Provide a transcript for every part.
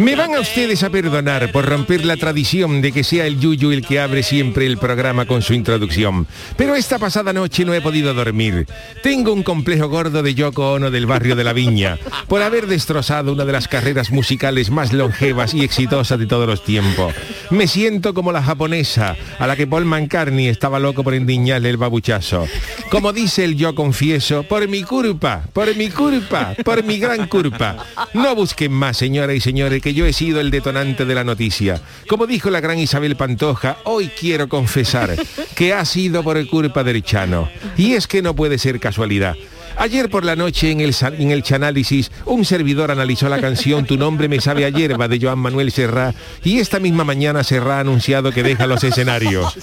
Me van a ustedes a perdonar por romper la tradición de que sea el Yuyu el que abre siempre el programa con su introducción. Pero esta pasada noche no he podido dormir. Tengo un complejo gordo de Yoko Ono del barrio de la Viña por haber destrozado una de las carreras musicales más longevas y exitosas de todos los tiempos. Me siento como la japonesa a la que Paul McCartney estaba loco por endiñarle el babuchazo. Como dice el yo confieso, por mi culpa, por mi culpa, por mi gran culpa. No busquen más, señoras y señores, que yo he sido el detonante de la noticia. Como dijo la gran Isabel Pantoja, hoy quiero confesar que ha sido por culpa del Chano. Y es que no puede ser casualidad. Ayer por la noche en el, en el Chanálisis, un servidor analizó la canción Tu nombre me sabe a hierba de Joan Manuel Serrá y esta misma mañana Serrá ha anunciado que deja los escenarios.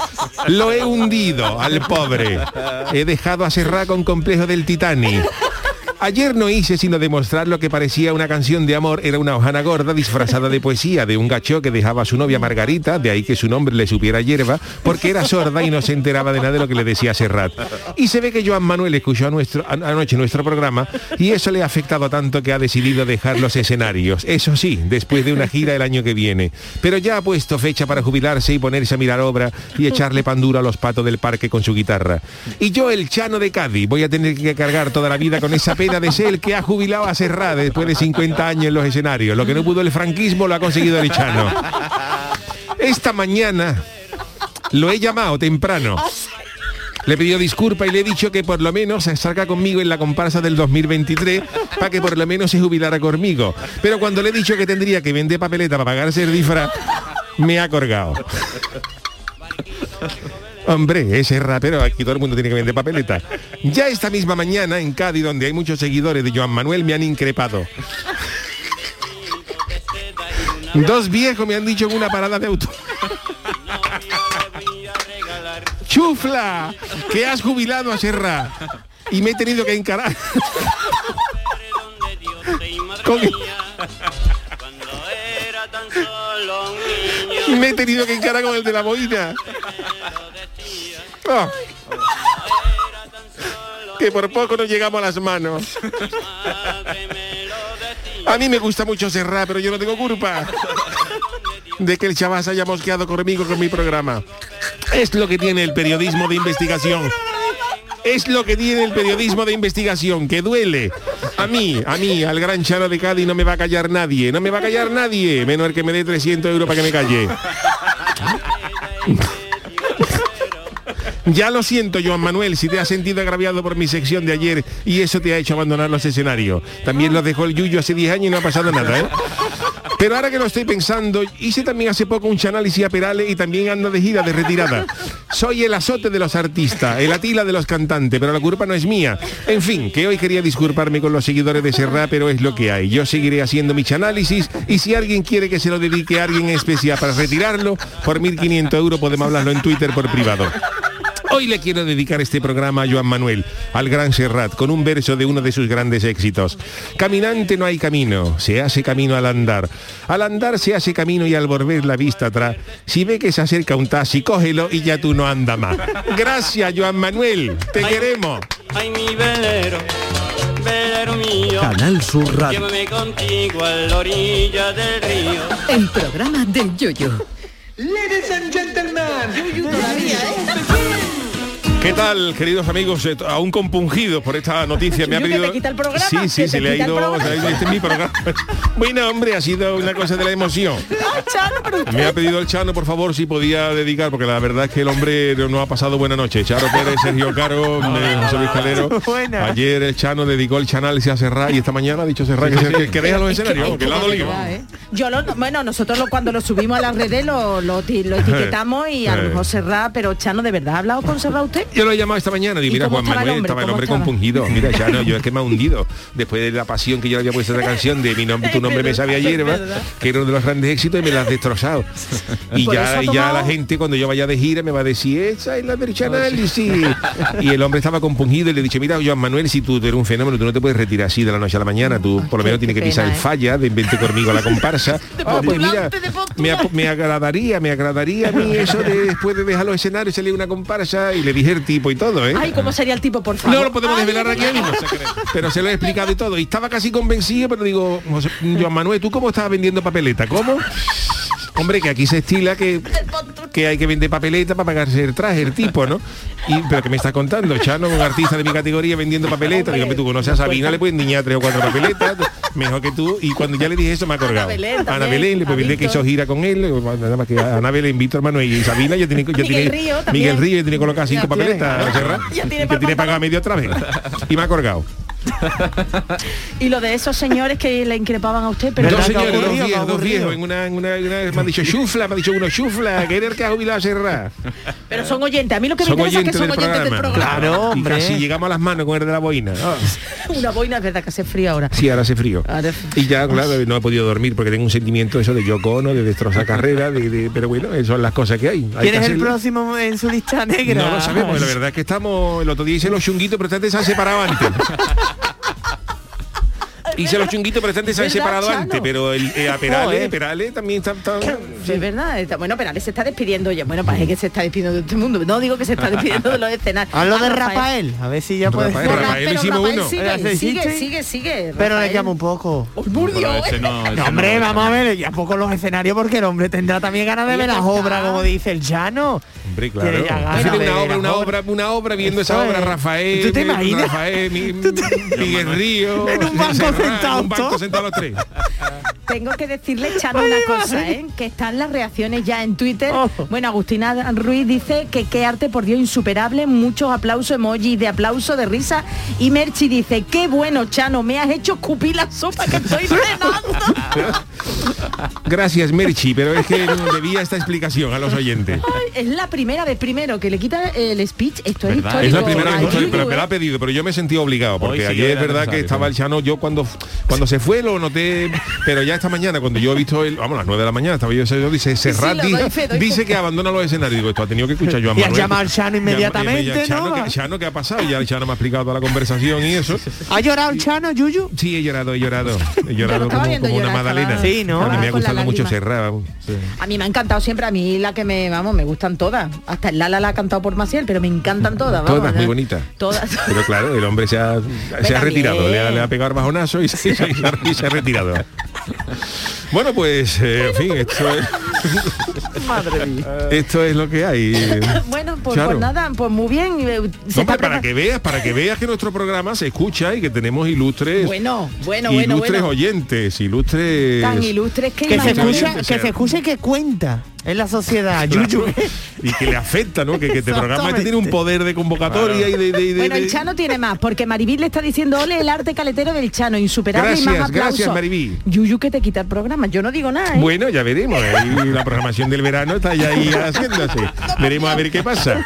Lo he hundido al pobre. He dejado a Serrá con complejo del Titanic. Ayer no hice sino demostrar lo que parecía una canción de amor, era una hojana gorda disfrazada de poesía de un gacho que dejaba a su novia Margarita, de ahí que su nombre le supiera hierba, porque era sorda y no se enteraba de nada de lo que le decía Serrat. Y se ve que Joan Manuel escuchó a nuestro, anoche nuestro programa y eso le ha afectado tanto que ha decidido dejar los escenarios. Eso sí, después de una gira el año que viene. Pero ya ha puesto fecha para jubilarse y ponerse a mirar obra y echarle pan duro a los patos del parque con su guitarra. Y yo, el Chano de Cádiz, voy a tener que cargar toda la vida con esa pena de ser el que ha jubilado a Serrat después de 50 años en los escenarios. Lo que no pudo el franquismo lo ha conseguido el Chano. Esta mañana lo he llamado temprano. Le pedido disculpa y le he dicho que por lo menos se salga conmigo en la comparsa del 2023 para que por lo menos se jubilara conmigo. Pero cuando le he dicho que tendría que vender papeleta para pagarse el disfraz, me ha colgado. Hombre, ese rapero, aquí todo el mundo tiene que vender papeleta. Ya esta misma mañana en Cádiz, donde hay muchos seguidores de Joan Manuel, me han increpado. Dos viejos me han dicho en una parada de auto. ¡Chufla! Que has jubilado a Serra. Y me he tenido que encarar. Con- me he tenido que encarar con el de la boina. Que por poco no llegamos a las manos. A mí me gusta mucho Serra, pero yo no tengo culpa de que el chaval se haya mosqueado conmigo con mi programa. Es lo que tiene el periodismo de investigación. Es lo que tiene el periodismo de investigación, que duele. A mí, a mí, al gran Chano de Cádiz no me va a callar nadie, no me va a callar nadie, menos el que me dé 300 euros para que me calle. Ya lo siento, Joan Manuel, si te has sentido agraviado por mi sección de ayer y eso te ha hecho abandonar los escenarios. También los dejó el Yuyo hace 10 años y no ha pasado nada, ¿eh? Pero ahora que lo estoy pensando, hice también hace poco un análisis a Perales y también ando de gira de retirada. Soy el azote de los artistas, el atila de los cantantes, pero la culpa no es mía. En fin, que hoy quería disculparme con los seguidores de Serra, pero es lo que hay. Yo seguiré haciendo mi análisis y si alguien quiere que se lo dedique a alguien en especial para retirarlo, por 1.500 euros podemos hablarlo en Twitter por privado. Hoy le quiero dedicar este programa a Joan Manuel, al gran Serrat, con un verso de uno de sus grandes éxitos. Caminante no hay camino, se hace camino al andar. Al andar se hace camino y al volver la vista atrás, si ve que se acerca un taxi, cógelo y ya tú no andas más. Gracias, Joan Manuel, te queremos. Ay, mi velero, velero mío. Canal Sur Radio. Llévame contigo a la orilla del río. El programa del Yoyo. Ladies and gentlemen, ¿Qué tal, queridos amigos? Eh, Aún compungidos por esta noticia. Me ha que pedido... te quita el programa, Sí, que sí, se le ha ido... se ido- este es mi programa. Bueno, hombre, ha sido una cosa de la emoción. Me ha pedido el Chano, por favor, si podía dedicar, porque la verdad es que el hombre no ha pasado buena noche. Charo Pérez, Sergio Caro, eh, José Luis Calero. Ayer el Chano dedicó el chanal a Serra y esta mañana ha dicho Serra que, se- que- que deja los escenarios, que le ha dolido. Yo lo, bueno, nosotros lo- cuando lo subimos a las redes lo, lo, ti- lo etiquetamos y a lo Eh. mejor Serra, pero Chano, ¿de verdad ha hablado con Serra usted? Yo lo he llamado esta mañana, ¿Y mira, Juan estaba el Manuel, hombre? estaba el ¿Cómo hombre estaba? compungido. Mira, ya no, yo es que me ha hundido. Después de la pasión que yo le había puesto a esta canción de mi nombre, tu nombre me sabe a Es hierba, que era uno de los grandes éxitos y me la has destrozado. Y Por ya, ya la gente cuando yo vaya de gira me va a decir, esa es la del análisis. Y el hombre estaba compungido y le dicho, mira, Joan Manuel, si tú, tú eres un fenómeno, tú no te puedes retirar así de la noche a la mañana, tú por lo menos tienes que pisar pena, el ¿eh? falla, de vente conmigo a la comparsa. Ah, pues mira, me, agradaría, me agradaría a mí eso de después de dejar los escenarios salir una comparsa y le dije el tipo y todo, ¿eh? Ay, ¿cómo sería el tipo, por favor? No lo podemos Ay, desvelar aquí mismo. Pero se lo he explicado y todo. Y estaba casi convencido, pero digo, José, Joan Manuel, ¿tú cómo estabas vendiendo papeleta? ¿Cómo? Hombre, que aquí se estila que, que hay que vender papeleta para pagarse el traje, el tipo, ¿no? Y, pero que me estás contando, Chano, un artista de mi categoría vendiendo papeletas. Digo, tú conoces a Sabina, le puedes niñar tres o cuatro papeletas, mejor que tú. Y cuando ya le dije eso me ha colgado. Ana Belén, le pues que hizo gira con él, nada más que a Ana Belén, Víctor Manuel y Sabina ya tiene, ya Miguel tiene Río. Miguel Río ya tiene colocado cinco papeletas, Serrat, Ya tiene que tiene pagado medio otra vez. Y me ha colgado. Y lo de esos señores que le increpaban a usted, pero dos ¿Verdad que señores, dos viejos, dos viejos, en una, en una, en una- me han dicho chufla, me ha dicho uno chufla, que era el que ha jubilado a Serra. pero son oyentes. A mí lo que me Son interesa es que son oyentes del programa. Claro, Y hombre. casi llegamos a las manos con el de la boina. Ah, Una boina es verdad que hace frío ahora. Sí, ahora hace frío. Ahora- Y ya, claro, no he podido dormir porque tengo un sentimiento eso de Yoko Ono, de destrozar carrera, de, de- pero bueno, eso son las cosas que hay. Hay ¿Quién que es el próximo en su lista negra? No lo sabemos, la verdad es que estamos, el otro día hice los chunguitos, pero antes se han separado antes. Hice los chunguitos, pero antes se han ¿Verdad, separado Chano? antes, pero el, eh, a Perales, Joder. Perales también está... está- Es verdad, está- bueno, pero Ale se está despidiendo ya. Bueno, parece que se está despidiendo de este mundo. No digo que se está despidiendo de los escenarios. Hablo de Ah, Rafael, a ver si ya puede Rafael, Pero, Rafael hicimos Rafael uno. sigue, ¿Era ese sigue, chiste? sigue, sigue. Pero le llamo un poco. ¡Oh, ese eh! no, ese No, hombre, no. vamos a ver, ya poco los escenarios porque el hombre tendrá también ganas de ver las ya está. obras, como dice el llano. Hombre, claro. ganas de una obra, una obra, una obra viendo Eso esa obra. Rafael, ¿Tú te mi- imaginas? Rafael, mi- Miguel Río, En un banco en un sentados los tres. Tengo que decirle, Chano, una cosa, ¿eh? Que están las reacciones ya en Twitter. Oh. Bueno, Agustina Ruiz dice que qué arte, por Dios, insuperable. Muchos aplausos, emojis de aplauso, de risa. Y Merchi dice, qué bueno, Chano, me has hecho escupir la sopa que estoy cenando. Gracias, Merchi, pero es que debía esta explicación a los oyentes. Ay, es la primera vez, primero, que le quita el speech. Esto es histórico. Es la primera vez Ay, pero me la ha pedido, pero yo me he sentido obligado, porque sí ayer es verdad que estaba el. Chano, yo cuando cuando se fue lo noté, pero ya esta mañana, cuando yo he visto el, vamos, a las 9 de la mañana, estaba yo ese dice, Serrat dice, fe, dice que abandona los escenarios. Digo, esto ha tenido que escuchar yo a Y Manuel. llamado al Chano inmediatamente, y el Chano, ¿no? que- Chano, ¿qué ha pasado? Ya el Chano me ha explicado toda la conversación y eso. ¿Ha llorado el Chano, Yuyu? Sí, he llorado, he llorado. He llorado como, una magdalena. estaba- Sí, ¿no? Porque me ha gustado mucho. Serrat. Sí. A mí me ha encantado siempre, a mí la que me, vamos, me gustan todas. Hasta el Lala la ha cantado por Maciel, pero me encantan todas. Vamos, Todas muy bonitas. Todas. Pero claro, el hombre se ha, se ha retirado, le ha, le ha pegado el bajonazo y se, y se- y se ha retirado. Bueno, pues, eh, en fin, esto es, Madre mía. esto es lo que hay. bueno, pues, Claro. pues nada, pues muy bien. eh, se Hombre, para que veas, para que veas que nuestro programa se escucha y que tenemos ilustres, Bueno, bueno, bueno, ilustres bueno. oyentes, ilustres. Tan ilustres que, Que se escucha, que se escuche que cuenta en la sociedad, Claro, Yuyu. y que le afecta, ¿no? Que, que este programa este tiene un poder de convocatoria y de, de- de- Bueno, el Chano tiene más, porque Maribí le está diciendo, ole, el arte caletero del Chano, insuperable y más Gracias, aplausos. gracias, Maribí. Yuyu que te quita el programa, yo no digo nada, ¿eh? Bueno, ya veremos. ahí la programación del verano está ya ahí haciéndose. Veremos a ver qué pasa.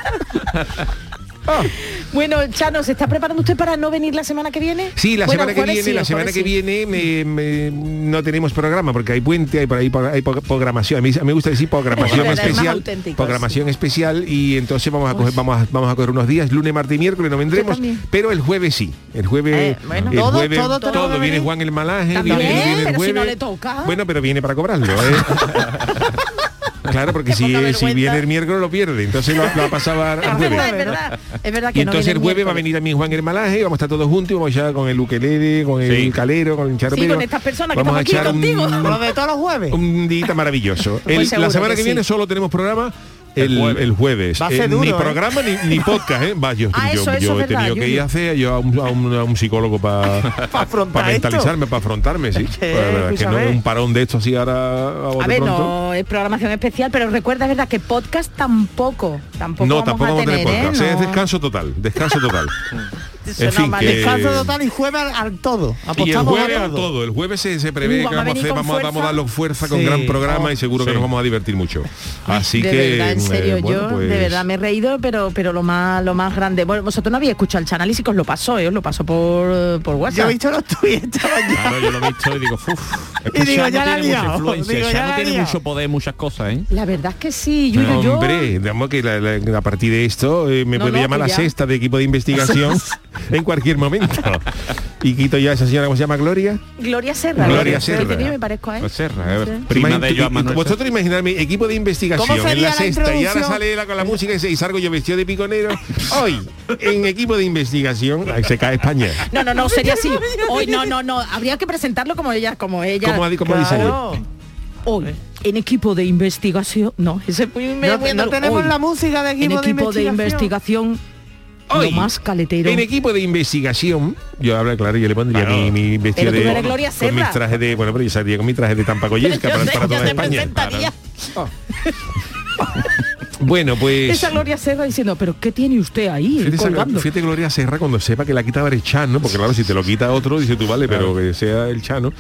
Bueno, Chano, ¿se está preparando usted para no venir la semana que viene? sí, la Bueno, semana que viene, sí, la semana que sí. viene me- me- no tenemos programa porque hay puente, hay por ahí hay programación. A mí, me gusta decir programación Es es especial, programación especial y entonces vamos a coger, vamos a, vamos a coger unos días, lunes, martes y miércoles no vendremos, pero el jueves sí. El jueves, Eh, bueno. el Todo, jueves todo tenemos que viene. Juan el Malaje, También, viene, viene el pero si no le toca. Bueno, pero viene para cobrarlo. ¿eh? Claro, porque si, si viene el miércoles lo pierde, entonces lo, lo ha pasado al Es jueves. verdad, es verdad. Es verdad que Y entonces el jueves va a venir también Juan el Malaje y vamos a estar todos juntos y vamos a echar con el ukelele, con el Sí. calero, con el charpero. Sí, con estas personas que vamos a estamos aquí echar contigo. Lo de todos los jueves. un, un día maravilloso. El- la semana que que, sí. viene solo tenemos programa el, El el jueves. jueves. Va a ser Eh, duro, ni ¿eh? programa ni, ni podcast, ¿eh? Va, yo, Ah, yo- eso, eso yo es he tenido verdad, que ir a hacer yo a un, a un- a un psicólogo para esto. mentalizarme, para afrontarme, sí. Que, Pues la verdad es que no es un parón de esto así ahora a, ver, pronto. no es programación especial, pero recuerda, es verdad, que podcast tampoco, tampoco No, vamos tampoco a vamos a tener ¿eh? podcast. Es descanso total, descanso total. En no, fin, que- Descanso total y jueves al, al todo. Y el jueves a a todo. todo. El jueves se, se prevé Uh, que vamos a vamos hacer- vamos, a- vamos a fuerza. con Sí. gran programa Oh, y seguro que nos vamos a divertir mucho. Así de que verdad, en eh, serio, bueno, yo pues, de verdad me he reído, pero pero lo más lo más grande. Bueno, vosotros no habéis escuchado el análisis que os lo pasó, ¿eh? os lo pasó por, por Yo WhatsApp. he visto los mañana. Claro, yo lo he visto y digo, uff. Es que Y digo, ya la tiene he mucha liado. influencia, Digo, ya Chano la he tiene liado. mucho poder, muchas cosas, ¿eh? La verdad es que sí, Yuyu, yo... Hombre, digamos que la- la- a partir de esto eh, me No, puede no, llamar la ya. sexta de equipo de investigación en cualquier momento. Y quito ya a esa señora, ¿cómo se llama? Gloria. Gloria Serra. Gloria. Serra. Yo me parezco a él. Pues Serra, eh, Sí. prima de Joan y- y Manuel Vosotros imaginarme equipo de investigación ¿Cómo en la la sexta y ahora sale la- con la música ese y salgo yo vestido de piconero. Hoy, en equipo de investigación, se cae España. No, no, no, sería así. Hoy no, no, no. Habría que presentarlo como ella, como ella. Claro. Hoy, en equipo de investigación. No, ese es muy, No, muy no tenemos Hoy, la música de en equipo, equipo de investigación. Hoy, lo más caletero. En equipo de investigación, yo hablo claro, yo le pondría Claro. mi, mi vestido Pero tú de no eres Gloria con mis Serra. trajes de, bueno, pero yo saldría con mi traje de tampacoyesca para, toda te España. Bueno, pues Esa Gloria Serra diciendo, pero ¿qué tiene usted ahí Fíjate, fíjate Gloria Serra cuando sepa que la quitaba el Chano, porque claro, si te lo quita otro, dice tú, vale, pero que sea el Chano.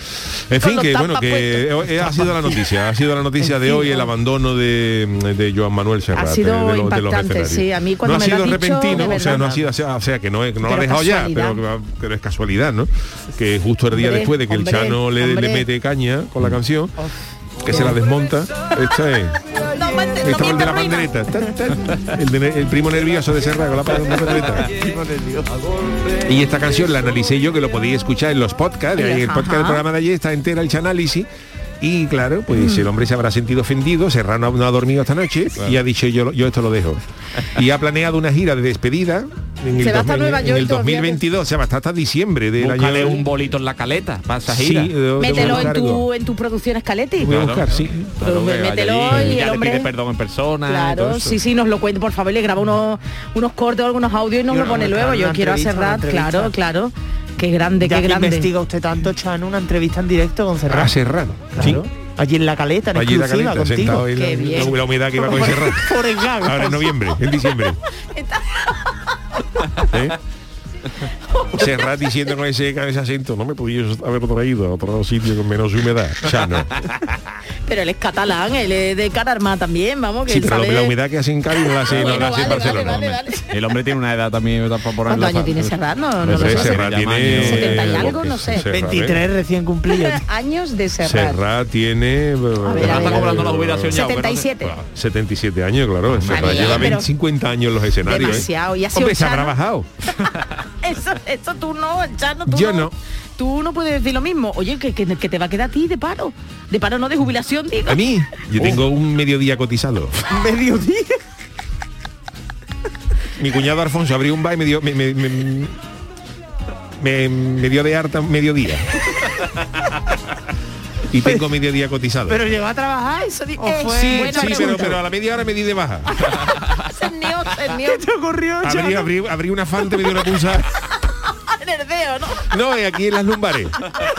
En fin, que bueno, que eh, ha sido la noticia, ha sido la noticia de hoy el ¿no? abandono de, de Joan Manuel Serrat. Ha sido de, de los- de los impactante, escenarios. sí, a mí cuando no me ha sido repentino, o sea, no ha sido, o sea, o sea, que no, no lo ha dejado ya, pero, pero es casualidad, ¿no? Que justo el día Hombre, después de que hombre, el Chano le, mete caña con la canción, que se la desmonta, esta es. El de la pandereta. El, de- el primo nervioso de Serra con la pandereta. Y esta canción la analicé yo, que lo podéis escuchar en los podcasts. En el podcast del programa de ayer está entera el análisis. Y claro, pues el hombre se habrá sentido ofendido, Serrano no ha dormido esta noche y ha dicho yo, yo esto lo dejo. Y ha planeado una gira de despedida en el, Se va hasta 2000 Nueva en York el todavía, 2022, o sea, va hasta, hasta diciembre del Búscale año. un bolito en la caleta Sí, gira. de- de- Mételo de en tu, en tu producción Escaleti. Voy a buscar, sí. Claro, mételo allí, y ya el le hombre- pide perdón en persona. Claro, sí, sí, nos lo cuente, por favor, le graba unos, unos cortes o algunos audios y nos Y lo pone luego. Yo quiero hacer rat, claro, claro. Qué grande, Ya qué que grande. investiga usted tanto, Chano, una entrevista en directo con Serrat. A Serrano. Claro. Allí en la caleta, en Allí en la exclusiva caleta, contigo. en la, Qué bien. la humedad que iba con Serrano. el. Ahora en noviembre, en diciembre. ¿Eh? Serrat diciendo con ese, ese acento, no me podías haber traído a otro sitio con menos humedad. Chano. Pero él es catalán, él es de Cararma también, vamos, que Sí, pero sabe... la humedad que hace en Cádiz no la hace, no la hace en vale, Barcelona. vale, vale. El hombre tiene una edad también para ponerla. ¿Cuántos años tiene Serrat? No, no No lo sé. Serrat tiene... 70 y algo, no sé. Serrat, ¿eh? 23 recién cumplidos. años de Serrat. Serrat tiene... Está a ver. cobrando la jubilación ya. ¿verdad? 77. 77 años, claro. Serrat Vale, lleva pero 20, 50 años en los escenarios. ¿eh? Demasiado. Y ha sido Hombre, se habrá Chano. bajado. Eso, eso tú no, Chano, tú Yo no. Tú no puedes decir lo mismo. Oye, que, que, que te va a quedar a ti de paro. De paro no de jubilación, digo. A mí, yo tengo un mediodía cotizado. Mediodía. Mi cuñado Alfonso abrió un bar y me dio, me, me- me- me- me dio de harta mediodía. Y tengo mediodía cotizado. Pero llegó a trabajar. Eso di- ¿O eh, fue- sí, sí, pero, pero a la media hora me di de baja. ¿Qué te ocurrió, Abrí, abrí, abrí una fanta y me dio una punzada. ¿No? No, eh, aquí en las lumbares.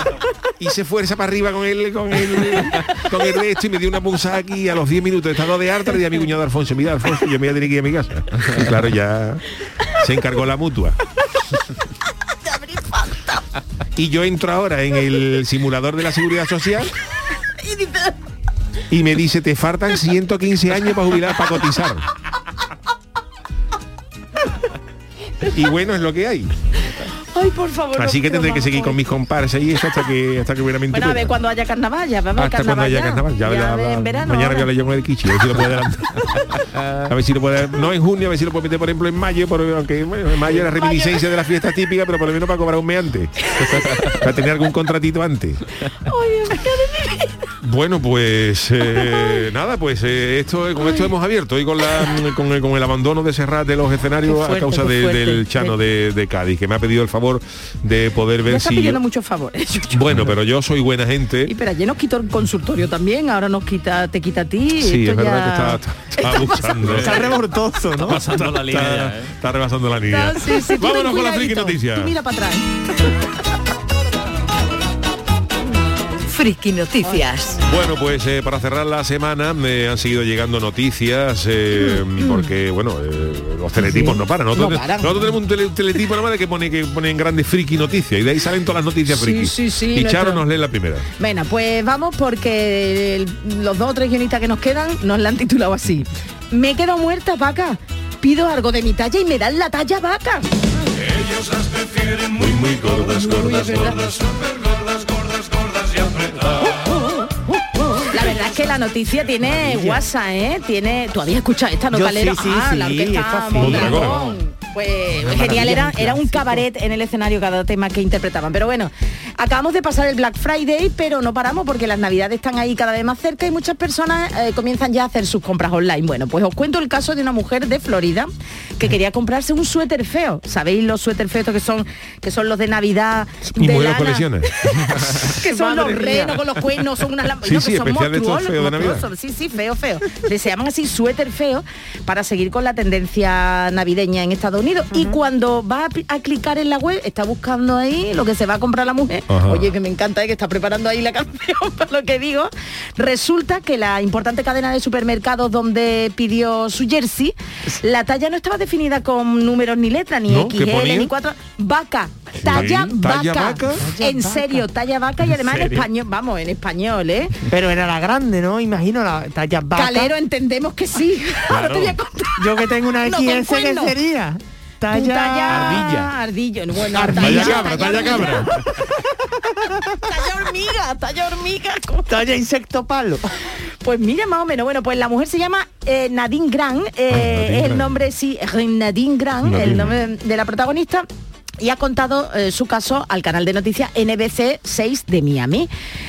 Hice fuerza para arriba con el, con el, con el resto y me dio una punzada aquí a los 10 minutos de estado de harta le di a mi cuñado Alfonso, mira Alfonso, yo me voy a tener que ir a mi casa. Y claro, ya se encargó la mutua. Y yo entro ahora en el simulador de la seguridad social y me dice, te faltan 115 años para jubilar, para cotizar. Y bueno, es lo que hay. Ay, por favor. Así no, que tendré que seguir con mis comparsas y eso hasta que hasta que buenamente Bueno, a pueda. ver cuando haya carnaval, ya vamos hasta cuando haya carnaval. Ya, ya la- de- la- en verano. mañana ahora. voy a hablar yo con el Kichi, a ver si lo puede adelantar. A ver si lo puede, no en junio, a ver si lo puede meter por ejemplo en mayo, por, aunque bueno, en mayo era reminiscencia de la fiesta típica, pero por lo menos para cobrar un mes antes. para tener algún contratito antes. Bueno, pues eh, nada, pues eh, esto con esto hemos abierto y con la con el, con el abandono de Serrat de los escenarios fuerte, a causa de- del Chano de, de Cádiz, que me ha pedido el favor de poder Me ver está si pidiendo muchos favores. Bueno, pero yo soy buena gente. Y pero ayer nos quitó el consultorio también, ahora nos quita, te quita a ti. Sí, esto es verdad ya- que está, está, está abusando. Está revoltoso, ¿no? Pasando la línea Está, ya, ¿eh? está rebasando la línea. No, sí, sí, Vámonos con la friki noticia. Tú mira para atrás. Friki Noticias. Bueno, pues eh, para cerrar la semana me han seguido llegando noticias eh, porque, bueno, eh, los teletipos no paran. Nosotros, No paran. nosotros tenemos un tele- teletipo nada más de que pone que ponen grandes friki noticias y de ahí salen todas las noticias Sí, friki. sí, sí, y nuestro- Charo nos lee la primera. Bueno, pues vamos porque el- los dos o tres guionistas que nos quedan nos la han titulado así. Me he quedado muerta, vaca. Pido algo de mi talla y me dan la talla vaca. Muy, muy gordas, gordas, gordas. La que la noticia tiene WhatsApp, ¿eh? Tiene. ¿Tú habías escuchado esta notalera? sí, sí, ah, la orquesta. Mondragón. Pues genial, era, era un cabaret en el escenario cada tema que interpretaban. Pero bueno, acabamos de pasar el Black Friday, pero no paramos porque las navidades están ahí cada vez más cerca y muchas personas eh, comienzan ya a hacer sus compras online. Bueno, pues os cuento el caso de una mujer de Florida que quería comprarse un suéter feo. ¿Sabéis los suéter feos que son, que son los de Navidad? Y de lana? colecciones. que son Madre los mía. renos con los cuernos, son unas Sí, no, sí, que son de monstruosos, de monstruosos. Sí, sí, feo, feo. Le se llaman así suéter feo para seguir con la tendencia navideña en Estados Unidos. Y cuando va a, clicar en la web, está buscando ahí lo que se va a comprar la mujer. Ajá. Oye, que me encanta, eh, que está preparando ahí la canción para lo que digo. Resulta que la importante cadena de supermercados donde pidió su jersey, la talla no estaba definida con números ni letras, ni ¿No? ¿Qué XL, ni cuatro. Vaca. Talla Sí, talla vaca. En serio, talla vaca y además en español, vamos, en español, ¿eh? Pero era la grande, ¿no? Imagino la talla vaca. Calero, entendemos que sí. Ahora te voy a contar. Yo que tengo una No, XS, ¿qué cuerno. sería? Tu Talla... ardilla. Ardillo. Bueno, Talla cabra, talla cabra. Talla hormiga, talla hormiga. Talla insecto palo. Pues mira, más o menos. Bueno, pues la mujer se llama eh, Nadine Grant. eh, Ah, Nadine es el nombre, sí, Nadine Grant, Nadine. el nombre de la protagonista. Y ha contado eh, su caso al canal de noticias NBC 6 de Miami.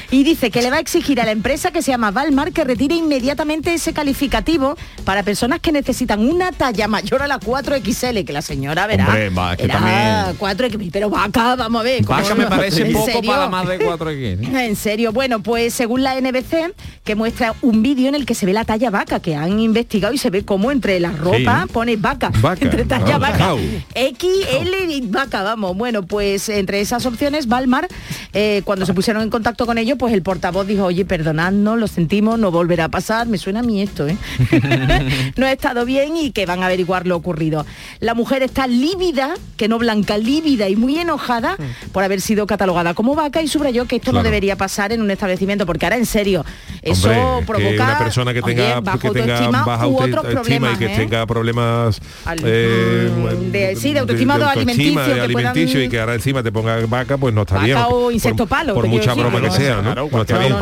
Y dice que le va a exigir a la empresa que se llama Valmar que retire inmediatamente ese calificativo para personas que necesitan una talla mayor a la 4XL, que la señora verá. Hombre, va, es que era también- 4X, pero vaca, vamos a ver. ¿cómo Vaca me parece ¿En poco serio? para más de 4 x En serio, bueno, pues según la NBC, que muestra un vídeo en el que se ve la talla vaca, que han investigado y se ve como entre la ropa Sí. pone vaca, Vaca. entre talla vaca, jau. XL y vaca, vamos. Bueno, pues entre esas opciones, Valmar, eh, cuando se pusieron en contacto con ellos, pues el portavoz dijo, oye, perdonadnos, lo sentimos, no volverá a pasar, me suena a mí esto, ¿eh? no ha estado bien y que van a averiguar lo ocurrido. La mujer está lívida, que no blanca, lívida y muy enojada por haber sido catalogada como vaca y subrayó que esto no debería pasar en un establecimiento, porque ahora en serio, eso Hombre, que provoca una persona que tenga, bajo que tenga baja u otros problemas, y que ¿eh? tenga problemas Al- eh, de- sí, de autoestima o de autoestima, alimenticio, de que alimenticio puedan- y que ahora encima te ponga vaca, pues no está Vaca bien. o insecto por, palo, Por mucha broma que sea, ¿no? Claro, No está bien.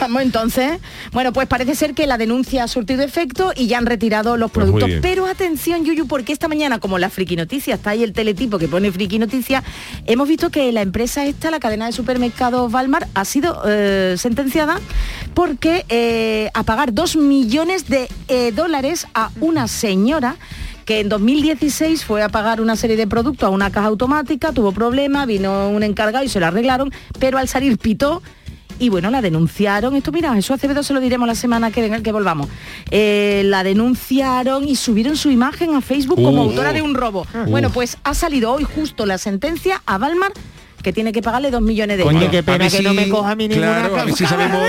Vamos entonces. Bueno, pues parece ser que la denuncia ha surtido efecto y ya han retirado los Pues productos. Pero atención, Yuyu, porque esta mañana, como la friki noticia, está ahí el teletipo que pone friki noticia, hemos visto que la empresa esta, la cadena de supermercados Valmar, ha sido eh, sentenciada porque eh, a pagar dos millones de eh, dólares a una señora que en 2016 fue a pagar una serie de productos a una caja automática, tuvo problemas, vino un encargado y se lo arreglaron, pero al salir pitó y bueno, la denunciaron. Esto, mira, eso Acevedo se lo diremos la semana que venga, que volvamos. Eh, la denunciaron y subieron su imagen a Facebook como Uh. autora de un robo. Bueno, pues ha salido hoy justo la sentencia a Valmar que tiene que pagarle dos millones de Coño, euros. qué pena que no me coja a mí ninguna Claro, a ver si sabemos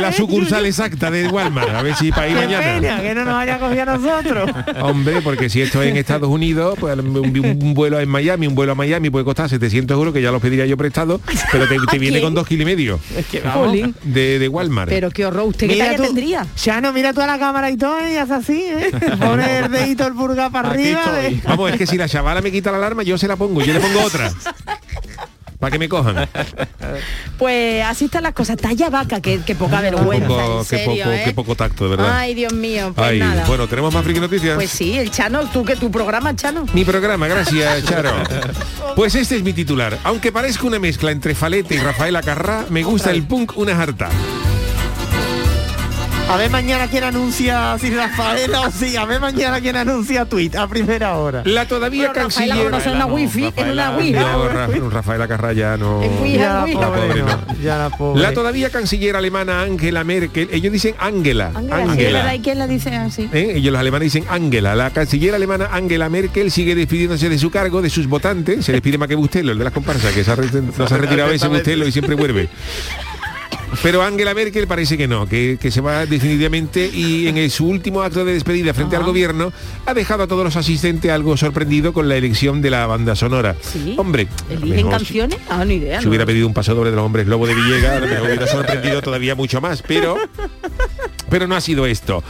la sucursal exacta de Walmart, a ver si para ir Qué mañana. pena que no nos haya cogido a nosotros. Hombre, porque si esto es en Estados Unidos, pues un, un vuelo en Miami, un vuelo a Miami puede costar 700 euros, que ya los pediría yo prestado, pero te, te viene con dos kilos y medio Es que de, de Walmart. Pero qué horror, ¿usted qué talla tú, tendría? Chano, mira tú a la cámara y todo y haz así, ¿eh? Pone el dedito el purga para Aquí arriba. ¿eh? Vamos, es que si la chavala me quita la alarma, yo se la pongo, yo le pongo otra. Para que me cojan. Pues así están las cosas. Talla vaca, que, que poca vergüenza, Poco- en qué serio, poco- ¿eh? qué poco tacto, de verdad. Ay, Dios mío, pues Ay, nada. bueno, tenemos más friki noticias. Pues sí, el Chano, tú que tu programa, Chano. Mi programa, gracias, Charo. Pues este es mi titular. Aunque parezca una mezcla entre Falete y Rafaela Carrá, me gusta el punk una jarta. A ver mañana quién anuncia si Rafaela o sí. A ver mañana quién anuncia tweet a primera hora. La todavía Pero Rafaela canciller... conoce una wifi, en una Rafaela- wifi. No, Ra- Rafaela Carrá ya no... Ya. La pobre no. Ya la pobre. La todavía canciller alemana Angela Merkel, ellos dicen Angela, Angela. ¿Y quién la dice así? ¿Eh? Ellos los alemanes dicen Angela. La canciller alemana Angela Merkel sigue despidiéndose de su cargo, de sus votantes. Se despide más que Bustelo, el de las comparsas, que se ha no se ha retirado ese Bustelo y siempre vuelve. Pero Angela Merkel parece que no, que, que se va definitivamente y en el- su último acto de despedida frente al gobierno ha dejado a todos los asistentes algo sorprendido con la elección de la banda sonora. Sí. Hombre, ¿Eligen canciones? Ah, ni idea. si ¿no? hubiera pedido un paso doble de los hombres lobo de Villegas, mejor hubiera sorprendido todavía mucho más, pero, pero no ha sido esto.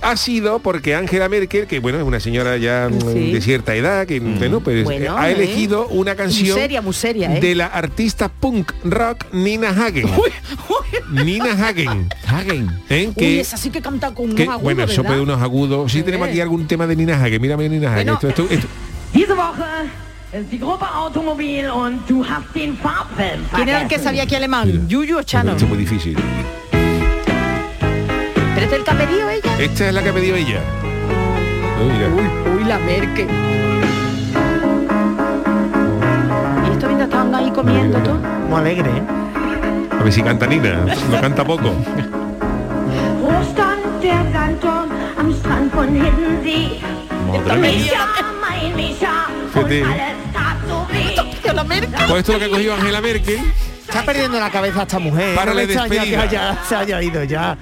Ha sido porque Angela Merkel, que bueno, es una señora ya mm, Sí. de cierta edad, que bueno, pues, Bueno, ha ¿eh? elegido una canción Muy seria, muy seria, ¿eh? de la artista punk rock Nina Hagen. Nina Hagen. Hagen. ¿eh? Uy, Que- esa sí que canta con que, unos agudos, bueno, eso ¿verdad? de unos agudos. Sí, tenemos aquí algún tema de Nina Hagen. Mírame Nina Hagen. Bueno, Esto- esto- esto- die Gruppe Automobil und du hast den Farbfilm ¿Quién era el que sabía aquí alemán? ¿Yuyu o Chano? esto es muy difícil. ¿Pero es el que ha pedido ella? Esta es la que ha pedido ella. Mira. Uy, la Merkel. ¿Y esto mientras estaban ahí comiendo tú? Muy alegre, ¿eh? A ver si canta Nina. No canta poco. Pues esto es lo que ha cogido Angela Merkel. Está perdiendo la cabeza esta mujer. Para no la me extraña que haya- se haya ido ya.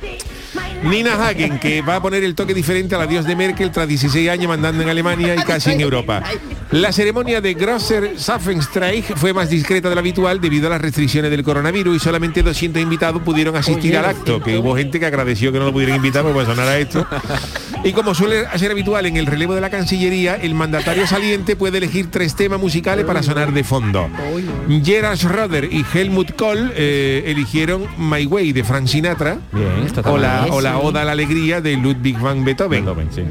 Nina Hagen, que va a poner el toque diferente al adiós de Merkel tras 16 años mandando en Alemania y casi en Europa. La ceremonia de Grosser Saffenstreich fue más discreta de lo habitual debido a las restricciones del coronavirus y solamente 200 invitados pudieron asistir al acto, que hubo gente que agradeció que no lo pudieran invitar porque sonara esto. Y como suele ser habitual en el relevo de la Cancillería, el mandatario saliente puede elegir tres temas musicales para sonar de fondo. Gerard Schroeder y Helmut Kohl eh, eligieron My Way de Frank Sinatra Bien, o la, bien. o la Oda a la Alegría de Ludwig van Beethoven. Beethoven, sí.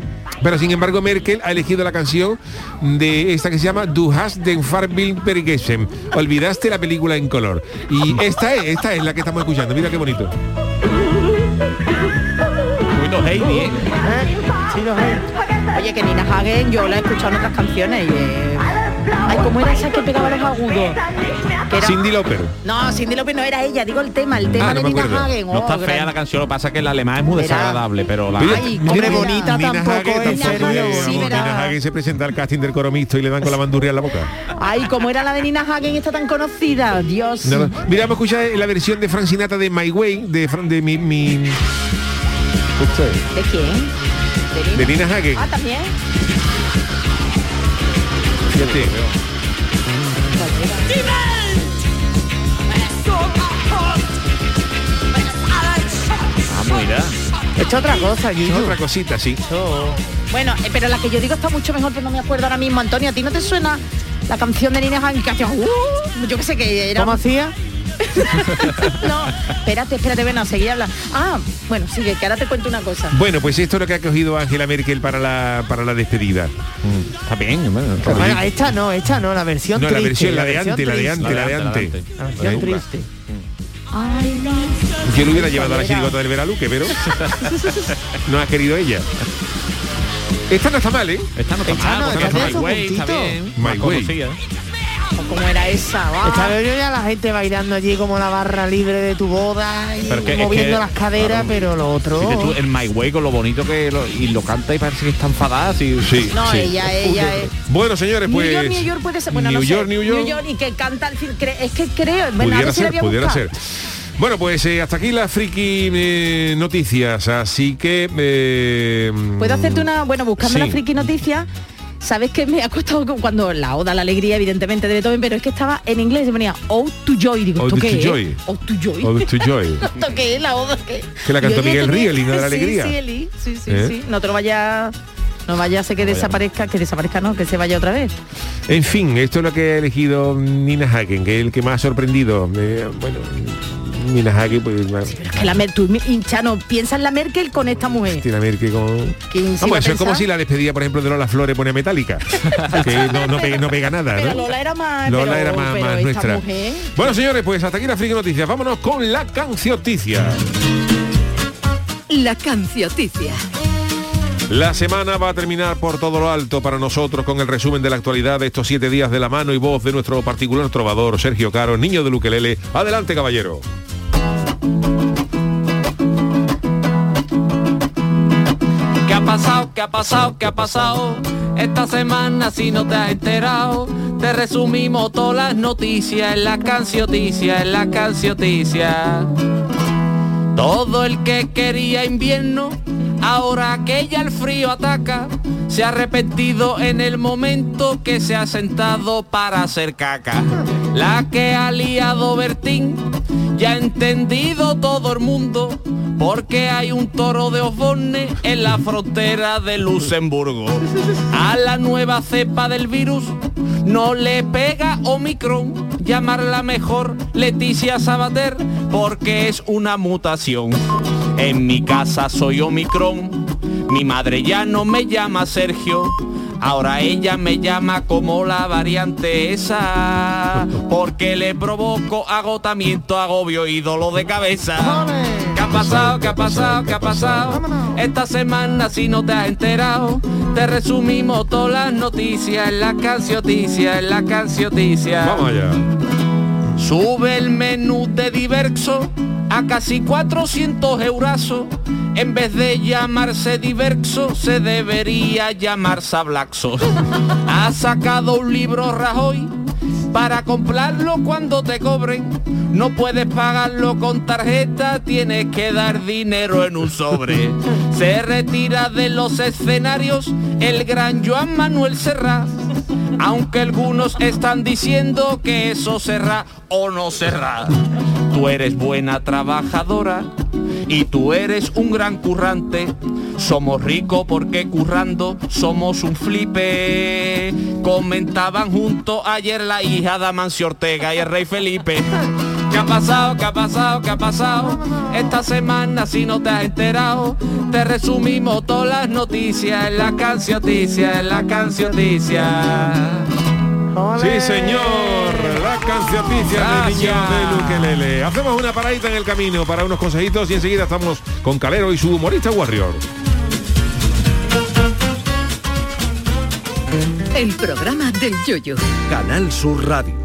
Pero sin embargo Merkel ha elegido la canción de esta que se llama Du hast den Farbild vergessen. Olvidaste la película en color. Y esta es, esta es la que estamos escuchando. Mira qué bonito. Bueno, Heidi, ¿eh? ¿Eh? Sí, lo es. Oye, que Nina Hagen yo la he escuchado en otras canciones y... eh, Ay, ¿cómo era esa que pegaba los agudos? Era- Cindy Lauper. No, Cindy López no era ella, digo el tema, el tema Ah, no de Nina. Hagen. No está fea la canción, lo que pasa es que el alemán es muy desagradable, pero la... Ay, hombre, Nina bonita Nina tampoco Hagen, es, tampoco Nina Hagen, sí. Nina se presenta al casting del coro mixto y le dan con la bandurria en la boca. Ay, ¿cómo era la de Nina Hagen esta tan conocida? Dios. No, no. Mira, vamos a escuchar la versión de Frank Sinatra de My Way, de, Fran- de mi... mi- ¿De quién? De Nina Hagen. Ah, también. Fíjate. Ah, mira. Esto es otra cosa, Yuyu. otra cosita, sí. Bueno, eh, pero la que yo digo está mucho mejor, pero no me acuerdo ahora mismo. Antonio, ¿a ti no te suena la canción de Nina Hagen que hacía... "Uh"? yo que sé que era... ¿Cómo hacía? no, espérate, espérate, ven, a seguir hablando. Ah, bueno, sigue, que ahora te cuento una cosa. Bueno, pues esto es lo que ha cogido Angela Merkel para la, para la despedida. Mm, Está bien, bueno, está Bueno, bien. esta no, esta no, la versión No, la triste. versión, la de versión antes, la de antes, la de La de antes. antes. La versión triste. Ay, no. Yo lo hubiera llevado a la chirigota del Veraluque, pero no ha querido ella. Esta no está mal, ¿eh? Esta no está Esta mal, no, porque esta está tiene su My Way, está bien. My Way. ¿Cómo era esa? va. Esta vez yo ya la gente bailando allí como la barra libre de tu boda y Pero que- es moviendo que- las caderas, claro. pero lo otro. Tú, el My Way con lo bonito que lo, y lo canta y parece que está enfadada. Sí, Sí. No, sí. ella, ella es... Bueno, señores, pues... New York, New York puede ser, bueno, New no York, sé. New York. y que canta al fin, es que creo, bueno, pudiera ver si la ser, voy a pudiera buscar. ser. Bueno, pues eh, hasta aquí las friki eh, noticias, así que... eh, Puedo hacerte una, bueno, buscando sí. la friki noticia. Sabes que me ha costado cuando la oda la alegría, evidentemente, de Beethoven, pero es que estaba en inglés y ponía Ode to Joy. Digo, Ode ¿esto qué to es? Ode to Joy. Ode to Joy. ¿Esto qué es? La oda que... Que la cantó Miguel tenía- Río, el himno de la Sí, alegría. Sí, Eli, sí, sí, ¿Eh? sí. No te lo vaya... No vaya a ser que desaparezca, que desaparezca no, que se vaya otra vez. En fin, esto es lo que ha elegido Nina Hagen, que es el que más ha sorprendido. Eh, bueno, Hagen, pues... Pero es que la Mer- tú, hinchano, piensa en la Merkel con esta mujer. Tiene Merkel con... ¿Quién se Vamos, eso es como si la despedida, por ejemplo, de Lola Flores pone metálica. que no, no, pega, no pega nada, Pero ¿no? Lola era más... Lola pero- era más, pero más esta nuestra. mujer- Bueno, señores, pues hasta aquí la Friki Noticias. Vámonos con la cancioticia. La cancioticia. La semana va a terminar por todo lo alto para nosotros con el resumen de la actualidad de estos siete días de la mano y voz de nuestro particular trovador Sergio Caro, niño de Luquelele. Adelante, caballero. ¿Qué ha pasado? ¿Qué ha pasado? Esta semana si no te has enterado, te resumimos todas las noticias en la cancioticia, en la cancioticia. Todo el que quería invierno, ahora que ya el frío ataca, se ha arrepentido en el momento que se ha sentado para hacer caca. La que ha liado Bertín, ya ha entendido todo el mundo, porque hay un toro de Osborne en la frontera de Luxemburgo. A la nueva cepa del virus no le pega Omicron, llamarla mejor Leticia Sabater, porque es una mutación. En mi casa soy Omicron, mi madre ya no me llama Sergio, ahora ella me llama como la variante esa, porque le provoco agotamiento, agobio y dolor de cabeza. ¿Qué ha pasado? ¿Qué ha pasado? ¿Qué ha pasado? Esta semana si no te has enterado, te resumimos todas las noticias en la cancioticia, en la cancioticia. Vamos allá. Sube el menú de diverso a casi 400 eurazos. En vez de llamarse diverso, se debería llamar Sablaxo. Ha sacado un libro Rajoy para comprarlo cuando te cobren. No puedes pagarlo con tarjeta, tienes que dar dinero en un sobre. Se retira de los escenarios el gran Joan Manuel Serrat. Aunque algunos están diciendo que eso será o no será. Tú eres buena trabajadora y tú eres un gran currante. Somos ricos porque currando somos un flipe. Comentaban junto ayer la hija de Amancio Ortega y el rey Felipe. ¿Qué ha pasado? ¿Qué ha pasado? ¿Qué ha pasado? Esta semana si no te has enterado, te resumimos todas las noticias en la cancioticia, en la cancioticia. Sí, señor. De Luquelele. Hacemos una paradita en el camino para unos consejitos y enseguida estamos con Calero y su humorista Warrior. El programa del yoyo. Canal Sur Radio.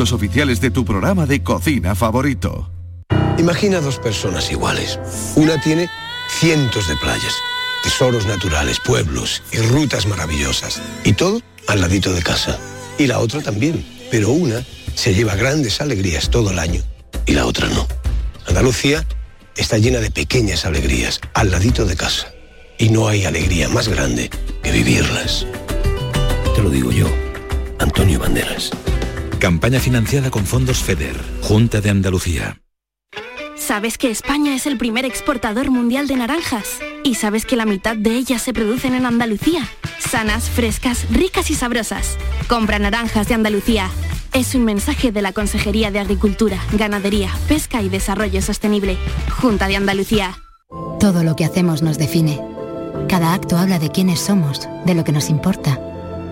oficiales de tu programa de cocina favorito. Imagina dos personas iguales. Una tiene cientos de playas, tesoros naturales, pueblos y rutas maravillosas. Y todo al ladito de casa. Y la otra también. Pero una se lleva grandes alegrías todo el año y la otra no. Andalucía está llena de pequeñas alegrías al ladito de casa. Y no hay alegría más grande que vivirlas. Te lo digo yo, Antonio Banderas. Campaña financiada con fondos FEDER, Junta de Andalucía. ¿Sabes que España es el primer exportador mundial de naranjas? ¿Y sabes que la mitad de ellas se producen en Andalucía? Sanas, frescas, ricas y sabrosas. Compra naranjas de Andalucía. Es un mensaje de la Consejería de Agricultura, Ganadería, Pesca y Desarrollo Sostenible. Junta de Andalucía. Todo lo que hacemos nos define. Cada acto habla de quiénes somos, de lo que nos importa.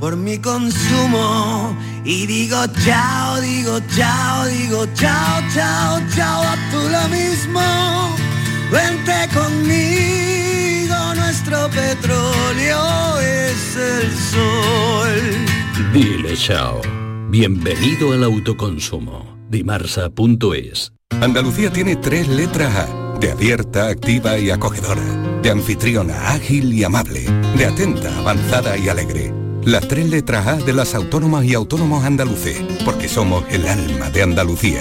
por mi consumo y digo chao, digo chao, digo chao, chao, chao, a tú lo mismo. Vente conmigo, nuestro petróleo es el sol. Dile chao. Bienvenido al autoconsumo. Dimarsa.es. Andalucía tiene tres letras A, de abierta, activa y acogedora, de anfitriona, ágil y amable, de atenta, avanzada y alegre. Las tres letras A de las autónomas y autónomos andaluces, porque somos el alma de Andalucía.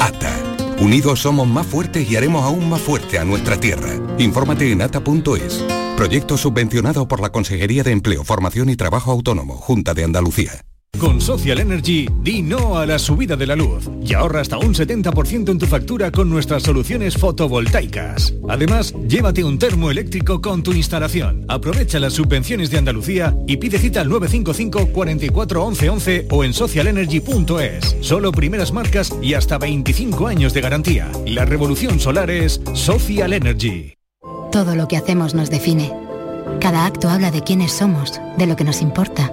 ATA, Unidos somos más fuertes y haremos aún más fuerte a nuestra tierra. Infórmate en ata.es. Proyecto subvencionado por la Consejería de Empleo, Formación y Trabajo Autónomo, Junta de Andalucía. Con Social Energy, di no a la subida de la luz y ahorra hasta un 70% en tu factura con nuestras soluciones fotovoltaicas. Además, llévate un termo eléctrico con tu instalación. Aprovecha las subvenciones de Andalucía y pide cita al 955 44 11 11 o en socialenergy.es. Solo primeras marcas y hasta 25 años de garantía. La revolución solar es Social Energy. Todo lo que hacemos nos define. Cada acto habla de quiénes somos, de lo que nos importa.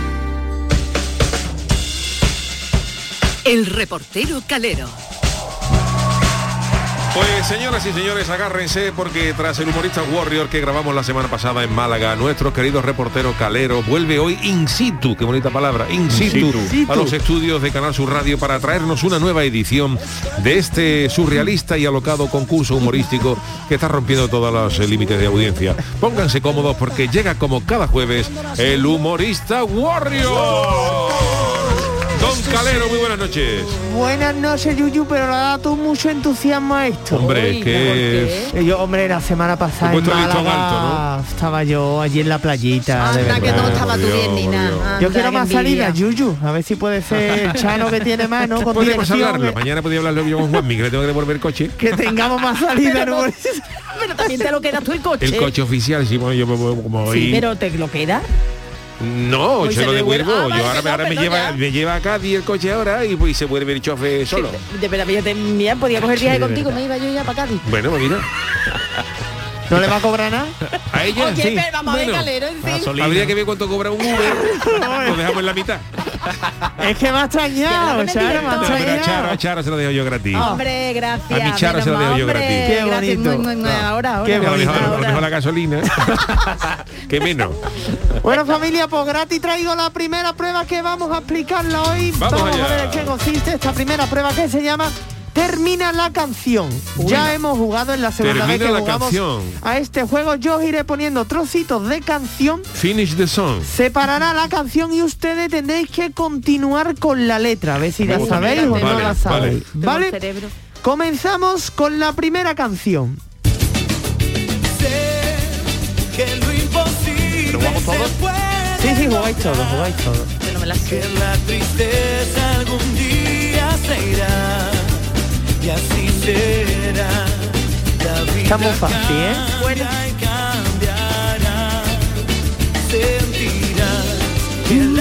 El reportero Calero. Pues señoras y señores, agárrense porque tras el humorista Warrior que grabamos la semana pasada en Málaga, nuestro querido reportero Calero vuelve hoy in situ, qué bonita palabra, in situ, situ. a los estudios de Canal Sur Radio para traernos una nueva edición de este surrealista y alocado concurso humorístico que está rompiendo todos los eh, límites de audiencia. Pónganse cómodos porque llega como cada jueves el humorista Warrior. Don Calero, muy buenas noches. Buenas noches, Yuyu, pero le ha dado tú mucho entusiasmo a esto. Hombre, que Eh, Yo, hombre, la semana pasada en puesto el listón Málaga estaba yo allí en la playita. de Anda, que verdad. no estaba tú bien ni nada. Yo quiero más salidas, Yuyu. A ver si puede ser el Chano que tiene mano con Podríamos dirección, hablarlo. eh, Mañana podía hablarlo yo con Juanmi, que le tengo que devolver el coche. Que tengamos más salidas. Pero, ¿no? pero también te lo quedas tú el coche. El coche oficial, sí, bueno, yo me muevo como hoy. Sí, pero te lo queda. No, se se lo devuelvo. Ah, vale, yo ahora, no, ahora me, lleva, me lleva a Cádiz el coche ahora y pues se vuelve el chofe solo. De verdad, ya te- mira, podía coger viaje contigo, me iba yo ya para Cádiz. Bueno, pues mira. ¿No le va a cobrar nada? A ella Oye, sí. pero vamos a ver, Bueno, Calero, en fin. Habría que ver cuánto cobra un Uber. lo dejamos en la mitad. Es que me ha extrañado, Charo, me ha No, pero a Charo, a extrañado. Charo se lo dejo yo gratis. Hombre, gracias. A mi Charo se lo dejo yo gratis. Qué gracias, bonito. muy, muy, muy, Ahora, ahora. Qué a lo bonito. mejor la gasolina. que menos. Bueno familia, pues gratis traigo la primera prueba que vamos a explicarla hoy. Vamos allá. a ver en qué consiste esta primera prueba que se llama Termina la canción. Ya hemos jugado en la segunda vez Termina que la jugamos canción. a este juego. Yo os iré poniendo trocitos de canción. Finish the song. Separará la canción y ustedes tendréis que continuar con la letra. A ver si la sabéis o no vale, la sabéis. ¿Vale? Comenzamos con la primera canción. que lo imposible ¿Pero vamos todos? se puede Sí, sí, jugáis todos, jugáis todos. Yo no me la sé. Y así será. La vida Está muy fácil, ¿eh? cambiará. Sentirás que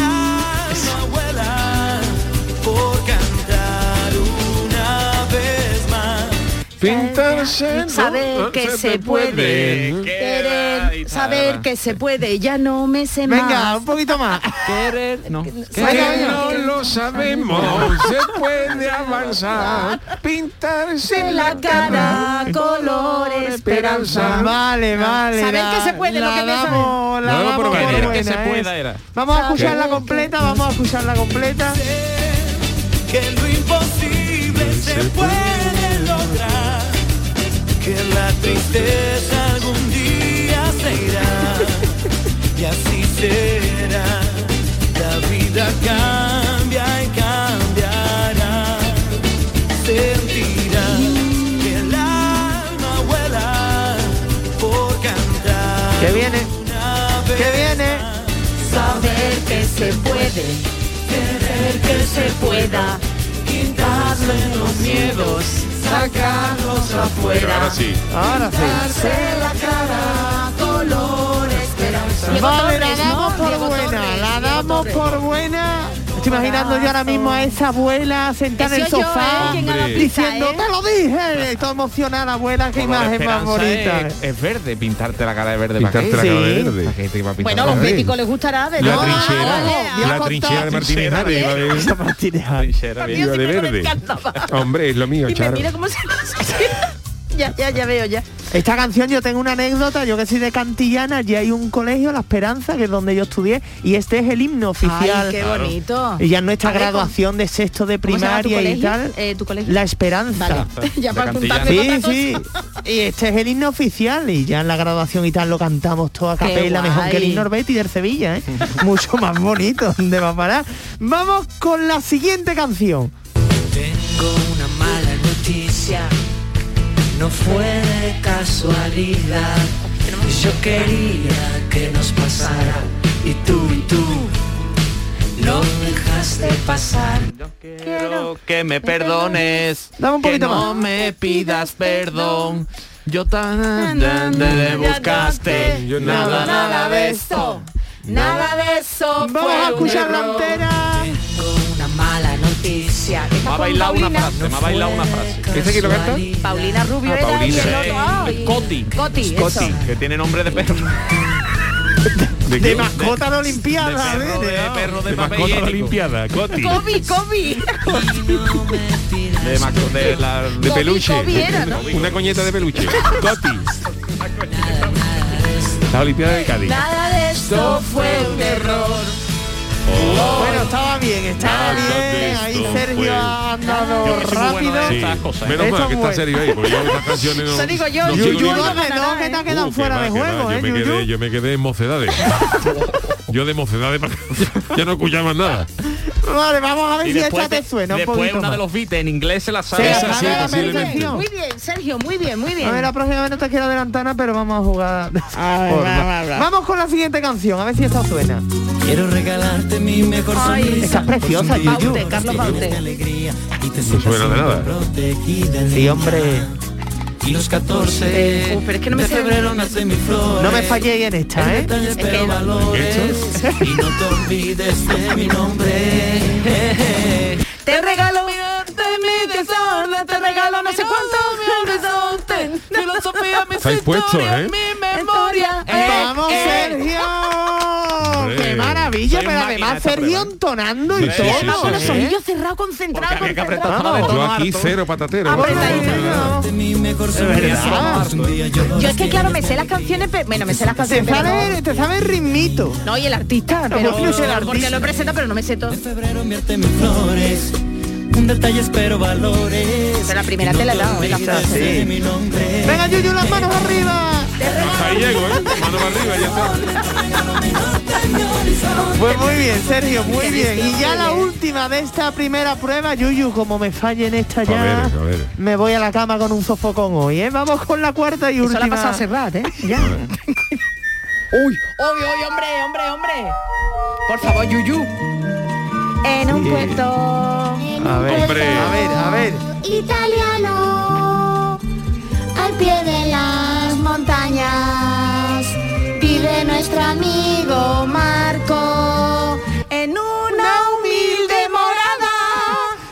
Pintarse. ¿no? Saber Ah, que se puede, querer, saber que se puede, ya no me sé Venga, más. un poquito más. Querer, no. Que Venga, no lo sabemos, se puede avanzar, pintarse De la cara, color, esperanza. Vale, vale. Saber la- que se puede, lo la que me sabe. damos, la Lo damos por buena. Querer buena, que se ¿eh? pueda era. Vamos a escucharla completa, vamos a escucharla completa. que lo imposible se puede que la tristeza algún día se irá y así será. La vida cambia y cambiará, sentirá que el alma vuela por cantar. Que viene, una vez que viene. Saber que se puede, querer que se pueda, quitarle los miedos, sacarlos afuera. Ahora sí. Ahora sí. Darse la cara, color, esperanza. Vale, la damos por buena, la damos por buena. Estoy imaginando yo ahora mismo a esa abuela sentada en el sido yo, sofá ¿eh? ¿Quién haga Hombre. pizza, diciendo, eh? te lo dije. Y Toda emocionada, abuela, qué Como la imagen más bonita. Es, es verde, pintarte la cara de verde. ¿para Pintarte qué? la cara de Sí. verde. ¿Para qué te iba a Bueno, a la los béticos les gustará de La no, trinchera, a la contar- trinchera de Martínez Ares iba de, Martínez de verde. Hombre, es lo mío, Y me Charo. mira cómo se ya, ya, ya veo ya. Esta canción yo tengo una anécdota, yo que soy de Cantillana, allí hay un colegio, La Esperanza, que es donde yo estudié, y este es el himno oficial. Ay, qué bonito. Y ya en nuestra ver, graduación de sexto de ¿Cómo se llama tu primaria y colegio? tal. Eh, ¿Tu colegio? La Esperanza. Vale, ya para contarme Sí, sí. Y este es el himno oficial y ya en la graduación y tal lo cantamos todo a capela, mejor que el himno Betty del Sevilla, ¿eh? Mucho más bonito, ¿dónde va a parar? Vamos con la siguiente canción. Tengo una mala noticia, no fue de casualidad. Yo quería que nos pasara y tú y tú no dejaste pasar. Quiero que me perdones. Dame un que poquito no más. me pidas perdón. Yo tan te buscaste. Yo nada, nada, nada de esto. Nada de eso. Vamos fue a escuchar la error. Noticia. Me ha bailado una frase, me ha bailado una frase. ¿Ese quién lo canta? Paulina Rubio Ah, era y Paulina. el otro. ay. Coti. Coti, Coti, eso. que tiene nombre de perro. ¿De De mascota de Olimpiada. de perro, ¿eh? de perro de, De papel mascota de. Olimpiada, Coti. Kobe, Kobe. De, maco- de la De Kobe, peluche. Kobe era, ¿no? Una coñeta de peluche. Coti. La Olimpiada de Cádiz. Nada de esto fue un error. Bueno, estaba bien, estaba bien. Ahí Sergio ha andado rápido. Sí. ¿eh? Menos Esto mal que es está bueno. serio ahí, porque yo estas canciones no, Eso digo yo, no te ha ¿eh? quedado Uh, fuera de va, juego, va. ¿eh, Yo me Yuyu? quedé, yo me quedé en mocedades. yo de mocedades para- ya no escuchaba nada. Vale, vamos a ver Y si esta te suena un después una más. de los beats en inglés se la Sí, sabe. Esa sí, posiblemente. perfección. Muy bien, Sergio, muy bien, muy bien. A ver, la próxima vez no te quiero adelantar, pero vamos a jugar. Forma. Vamos con la siguiente canción, a ver si esta suena. Quiero regalarte mi mejor Ay, sonrisa. Esta es preciosa, Yuyu. Baute, Carlos Baute. No suena de nada. Sí, hombre. Y los 14 Uh, pero es que no me de febrero nace mi flor. No me falléis en esta, ¿eh? Detalles, que valores y no te olvides de mi nombre. Te regalo de mi tesoro, te regalo no sé cuánto mi horizonte, filosofía, mis Estáis puestos, historias, ¿eh? mi memoria. ¡Vamos, Eh, eh. Sergio! ¡Qué maravilla! Soy Pero además prueba. entonando y Sí, sí, todo. Con los. ¿eh? ojillos cerrados, de Yo aquí cero patatero. Yo es que claro, me sé las canciones, pero bueno, me sé las Te canciones, no. te sabe el ritmito. No, y el artista, pero ¿por qué no sé el porque lo he presentado, pero no me sé todo. en febrero mis flores. Un detalle espero valores. Pero la primera te la he dado, ¿eh? Venga, Yuyu, las manos arriba. Hasta ahí llego, ¿eh? Mano para arriba, ya está. Pues muy bien, Sergio, muy bien. Y ya la última de esta primera prueba, Yuyu, como me falle en esta ya, A ver, a ver. me voy a la cama con un sofocón hoy, ¿eh? Vamos con la cuarta y Eso última. la ha pasado a Serrat, ¿eh? Ya. Uy, uy, uy, hombre, hombre, hombre. Por favor, Yuyu. En un Sí. puerto. A ver, Hombre. a ver, a ver. italiano al pie de las montañas vive nuestro amigo Marco En una humilde morada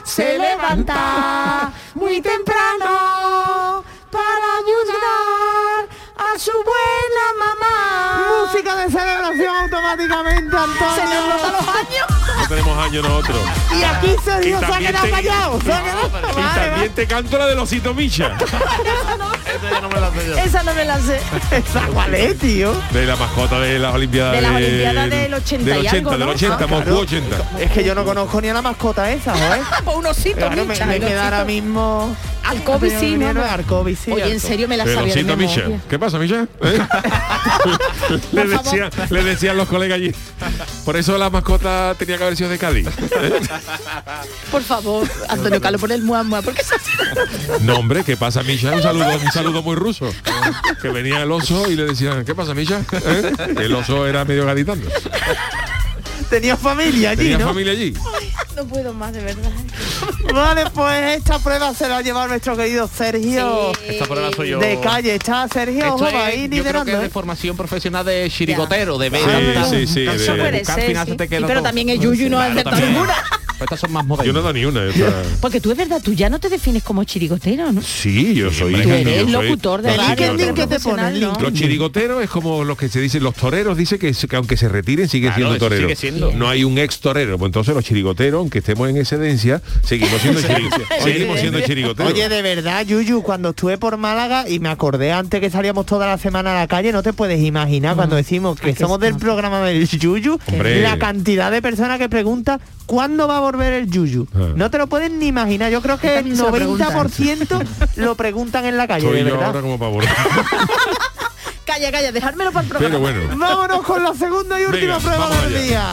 se levanta muy temprano para ayudar a su buena mamá Música de celebración automáticamente, Antonio. Se nos los años. Tenemos años nosotros. Y aquí se ha también quedado te- callado. Se ha quedado- Y Vale, vale. también te canto la de los Micha. Esa ya no me la sé yo. Esa no me la sé. ¿Esa cuál es, tío? De la mascota de las Olimpiadas De las Olimpiadas del 80 del y 80, algo, del ¿no? 80, Ah, Moscú claro. 80. Es que yo no conozco ni a la mascota esa, ¿eh? Un osito, Claro, me, Micha, me queda ahora mismo... Alcobi sí, ¿no? Arcobi, sí. Oye, en serio me la sabía de. ¿Qué pasa, Micha? ¿Eh? le, decían, le decían los colegas allí. Por eso la mascota tenía que haber de Cádiz. ¿eh? Por favor, Antonio Carlos, pon el mua mua, porque. No, hombre, ¿qué pasa, Misha? Un saludo, un saludo muy ruso. Que venía el oso y le decían, ¿qué pasa, Misha? ¿Eh? El oso era medio gaditano. Tenía familia allí, Tenía ¿no? familia allí. No puedo más, de verdad. Vale, pues esta prueba se la ha llevado nuestro querido Sergio. Esta prueba soy yo. De calle, está Sergio, Esto ojo, es, ahí yo creo que es de ¿eh? formación profesional de chirigotero, de ver Sí, sí, sí, Puede ser, final sí. se te Sí, pero todo. también es Yuyu y no ha también. ninguna. Pues estas son más Yo modernas. no da ni una. esta- Porque tú es verdad, tú ya no te defines como chirigotero, ¿no? Sí, yo soy. Tú yo eres soy- locutor de yo radio. Los chirigoteros es como los que se dicen, los toreros dice que, que aunque se retiren sigue Claro, siendo eso torero. sigue siendo. No hay un ex torero. Pues entonces los chirigoteros, aunque estemos en excedencia, seguimos siendo, chiri- seguimos siendo chirigoteros. Oye, de verdad, Yuyu, cuando estuve por Málaga y me acordé antes que salíamos toda la semana a la calle, no te puedes imaginar cuando decimos que somos del programa del Yuyu, Hombre. la cantidad de personas que preguntan cuándo va a volver el Yuyu. Ah. No te lo puedes ni imaginar. Yo creo que el también se lo 90% lo preguntan en la calle, Estoy de yo verdad. ahora como para volver. Calla, calla, dejármelo para el programa. Pero bueno. Vámonos con la segunda y última Venga, prueba del allá. día.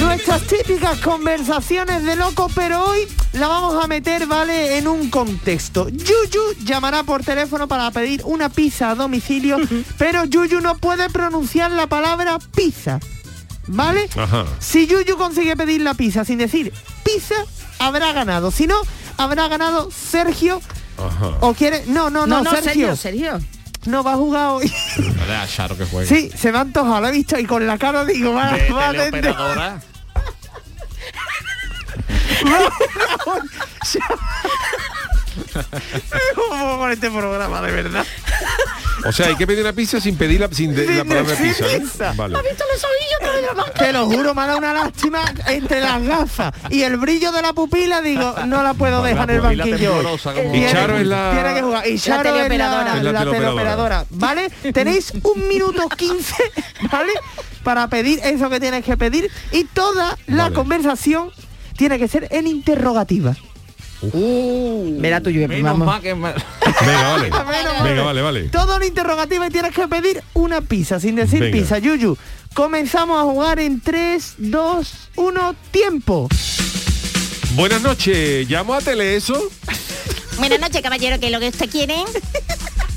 Nuestras típicas conversaciones de loco, pero hoy la vamos a meter, ¿vale? En un contexto. Yuyu llamará por teléfono para pedir una pizza a domicilio, pero Yuyu no puede pronunciar la palabra pizza. ¿Vale? Ajá. Si Yuyu consigue pedir la pizza sin decir pizza, habrá ganado. Si no, habrá ganado Sergio. Ajá. ¿O quiere? No, no, no, No, no, Sergio. Sergio, Sergio. No va a jugar hoy. Dale a Charo que juegue. Sí, se me ha antojado, lo he visto y con la cara digo, va, De va teleoperadora. ¿Cómo con este programa, de verdad? O sea, hay que pedir una pizza sin pedir la, sin de- la palabra pizza. Te lo juro, me ha dado una lástima entre las gafas y el brillo de la pupila, digo, no la puedo dejar en el banquillo. como- Y Charo es la- Tiene que jugar. Y Charo es la, teleoperadora. Es la la teleoperadora. teleoperadora. ¿Vale? Tenéis un minuto 15, ¿vale? Para pedir eso que tienes que pedir. Y toda la Vale. conversación tiene que ser en interrogativa. Verá tú, yo Menos vamos. mal que me- Venga, vale. Menos Venga, mal. vale, vale. Todo en interrogativa y tienes que pedir una pizza, sin decir Venga. pizza. Yuyu, comenzamos a jugar en 3, 2, 1, tiempo. Buenas noches. Llamo a Teleso. Buenas noches, caballero, ¿qué es lo que usted quiere?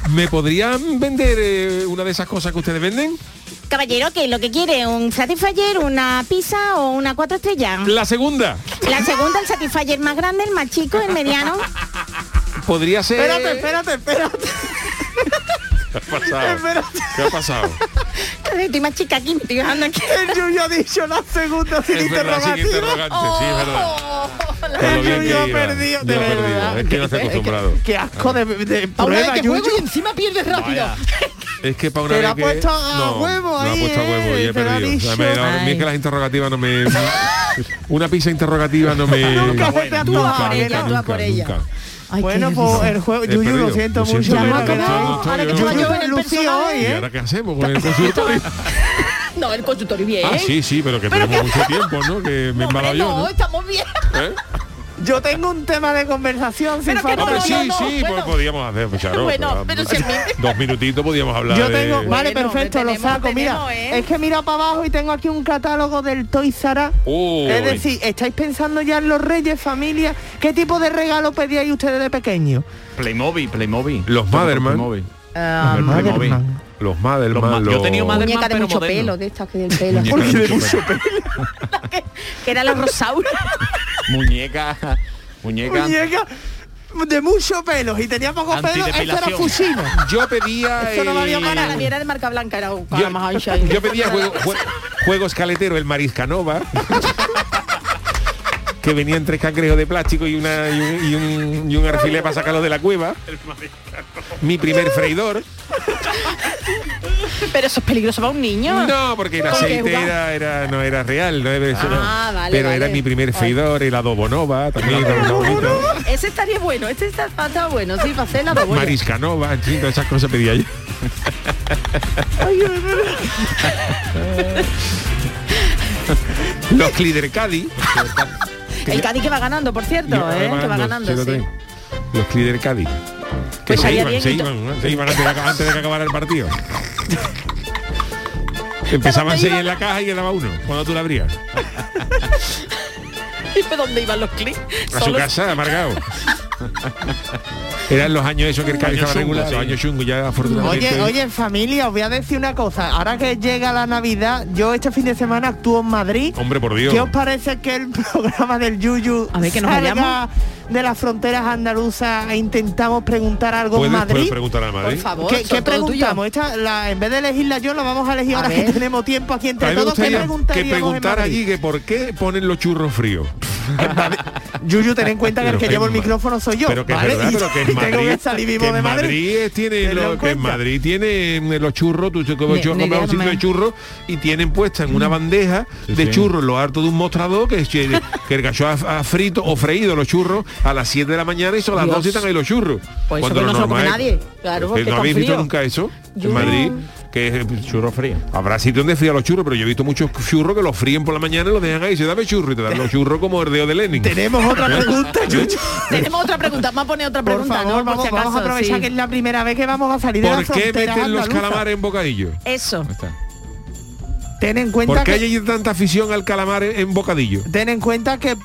¿Me podrían vender eh, una de esas cosas que ustedes venden? Caballero, ¿qué es lo que quiere? ¿Un Satisfyer, una pizza o una cuatro estrellas? La segunda. La segunda, el Satisfyer más grande, el más chico, el mediano. Podría ser. Espérate, espérate, espérate. ¿Qué ha pasado? Espérate. ¿Qué ha pasado? Estoy más chica aquí, me estoy dejando aquí. El Yuyu ha dicho la segunda sin Es verdad, sin interrogativa. interrogante, sí, es verdad. Lo El Yuyu ha perdido, de verdad. Es que no estoy acostumbrado. Qué asco de, de Ahora prueba, que juego y encima pierde rápido. Es que para una Te vez la ha que... puesto a huevo me la ha ahí, puesto a huevo y he te lo ha perdido. O sea, dicho. me- a mí es Ay. que las interrogativas no me... Una pizza interrogativa no me... Nunca se te ha Tú a antojado, por ella, ¿verdad? tú a por ella. nunca. Ay, Bueno, qué pues el juego, He Yuyu, lo siento Lo mucho. siento, pero no estoy, Ahora que el Lucía personaje. hoy, ¿Y ¿eh? ahora qué hacemos con el consultorio? No, el consultorio bien. Ah, sí, sí, pero que Pero tenemos que- mucho tiempo, ¿no? Que me he embalado yo, no, ¿no? estamos bien. ¿Eh? Yo tengo un tema de conversación sin Pero que falta. Hombre, sí, no, no, sí, bueno. pues podíamos hacer, pues, Charo, Bueno, pero si Dos minutitos podíamos hablar Yo de... tengo, vale, Bueno, perfecto, lo tenemos, saco. Mira, tenemos, ¿eh? es que mira para abajo y tengo aquí un catálogo del Toys R Us. Uy. Es decir, ¿estáis pensando ya en los reyes, familia? ¿Qué tipo de regalo pedíais ustedes de pequeño? Playmobil, Playmobil. Los Motherman. Playmobil. Ah, Playmobil. Los Madelman, Los ma- los... yo he tenido Madelman, de pero mucho moderno. pelo, de estas que del pelo. De de mucho pelo. que era la rosaura. Muñeca, muñeca. Muñeca de mucho pelo y tenía poco pelo, esto era. Fushino. Yo pedía... Eso no valía el- para mía era de marca blanca, era un Yo, más ancha. y- yo pedía juego, jue- juego escaletero, el Mariscanova. que venía en tres cangrejos de plástico y, una, y, un, y, un, y un alfiler para sacarlo de la cueva. Mi primer freidor. Pero eso es peligroso para un niño. No, porque el ¿Con qué aceite era, era- no era real. No era, eso no. Ah, vale, Pero era mi primer freidor, el adobo nova, también bonito. Ese estaría bueno, este está, está bueno, sí, para hacer la bobolla. Mariscanova, en fin, todas esas cosas pedía yo. Los Clidercadi. El Cádiz que va ganando, por cierto, Yo, ¿eh? que va ganando, sí. Los Clider Cádiz. Que Pues se iban, bien se iban, ¿no? se iban antes de, que- antes de que acabara el partido. Empezaban seis en la caja y quedaba uno cuando tú la abrías. ¿Y de dónde iban los clics? A su casa, amargado. Eran los años esos que el Años estaba regular, los años chungos, ya afortunadamente. Oye, oye, familia, os voy a decir una cosa. Ahora que llega la Navidad, yo este fin de semana actúo en Madrid. Hombre, por Dios. ¿Qué os parece que el programa del Yuyu A ver, que nos salga. De las fronteras andaluzas e intentamos preguntar algo en ¿Puedes, Madrid? puedes preguntar a Madrid? Por favor, ¿Qué, preguntamos? Esta, la- en vez de elegirla yo, la vamos a elegir A ahora ver. que tenemos tiempo aquí A entre todos. ¿Qué que preguntar Madrid? allí que por qué ponen los churros fríos. Yuyu, ten en cuenta que el Pero que que llevo el micrófono soy yo. pero que ¿vale? es verdad, pero que y en tengo Madrid, que salir vivo que de Madrid. Madrid tiene Tenlo lo- en que en cuenta. Madrid tiene los churros, tú churros, ni compras un sitio de churros y tienen puesta en una bandeja de sí. churros lo harto de un mostrador que, es- que el gacho ha, ha frito o freído los churros a las 7 de la mañana y son las Dios. 12 y están ahí los churros. Pues eso Cuando que lo no se lo come nadie. Claro, que no habéis visto nunca eso Yo en no. Madrid que es Churro frío. Habrá sitio donde frían los churros, pero yo he visto muchos churros que los fríen por la mañana y los dejan ahí, se dame churro y te dan los churros como el de Lenin. Tenemos otra pregunta, Yuyu. Tenemos otra pregunta, vamos a poner otra Por pregunta, favor, ¿no? Por vamos, si acaso, vamos a aprovechar sí. que es la primera vez que vamos a salir de la ¿Por qué meten los calamares en bocadillo? Eso. Ten en cuenta ¿Por qué que hay tanta afición al calamar en bocadillo? ten en cuenta que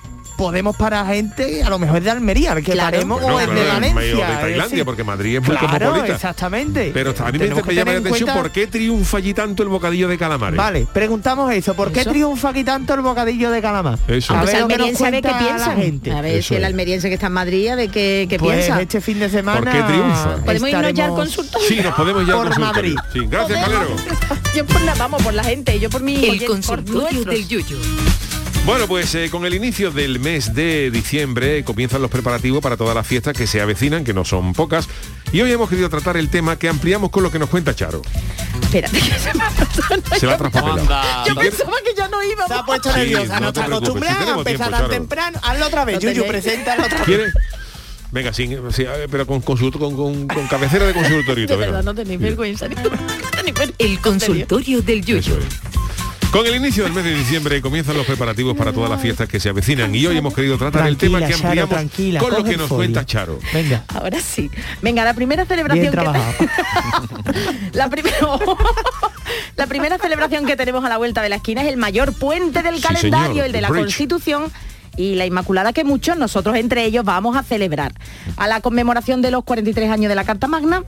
podemos parar gente a lo mejor de Almería, que Claro. paremos Bueno, o es de de- Valencia. de es Tailandia, porque Madrid es muy claro, cosmopolita. exactamente. Pero a mí me, me que llama la atención cuenta- por qué triunfa allí tanto el bocadillo de calamares. Vale, preguntamos eso. ¿Por qué ¿Eso? triunfa aquí tanto el bocadillo de calamar? Eso. A Pues ver el lo que nos almeriense a ver qué piensa. la gente. A ver Eso si el es. almeriense que está en Madrid, a ver qué, qué Pues piensa. este fin de semana ¿Por qué triunfa? ¿Podemos irnos ya al consultorio? Sí, nos podemos ya al consultorio. Sí, gracias, Calero. Yo por la, vamos, por la gente, yo por mi El oye- consultorio del Yuyu. Bueno, pues eh, con el inicio del mes de diciembre comienzan los preparativos para todas las fiestas que se avecinan, que no son pocas. Y hoy hemos querido tratar el tema que ampliamos con lo que nos cuenta Charo. Espérate, que se me ha pasado. Se va a traspapelado. Yo pensaba que ya no iba. Se ha puesto Sí, nerviosa, no no, te acostumbrada si a empezar tan temprano. Hazlo otra vez, Yuyu, tenéis. preséntalo otra vez. ¿Quieres? Venga, sin, sí, ver, pero con, con, con- con cabecera de consultorio. De verdad, no tenéis vergüenza. ni- ni vergüenza. El consultorio del Yuyu. Eso es. Con el inicio del mes de diciembre comienzan los preparativos para todas las fiestas que se avecinan y hoy hemos querido tratar el tema que Charo, ampliamos tranquila, con lo que nos folio. cuenta Charo. Venga. Ahora sí. Venga, la primera celebración Bien que trabajado. la primera la primera celebración que tenemos a la vuelta de la esquina es el mayor puente del Sí, calendario, señor, el de la bridge. Constitución y la Inmaculada que muchos, nosotros entre ellos, vamos a celebrar. A la conmemoración de los 43 años de la Carta Magna,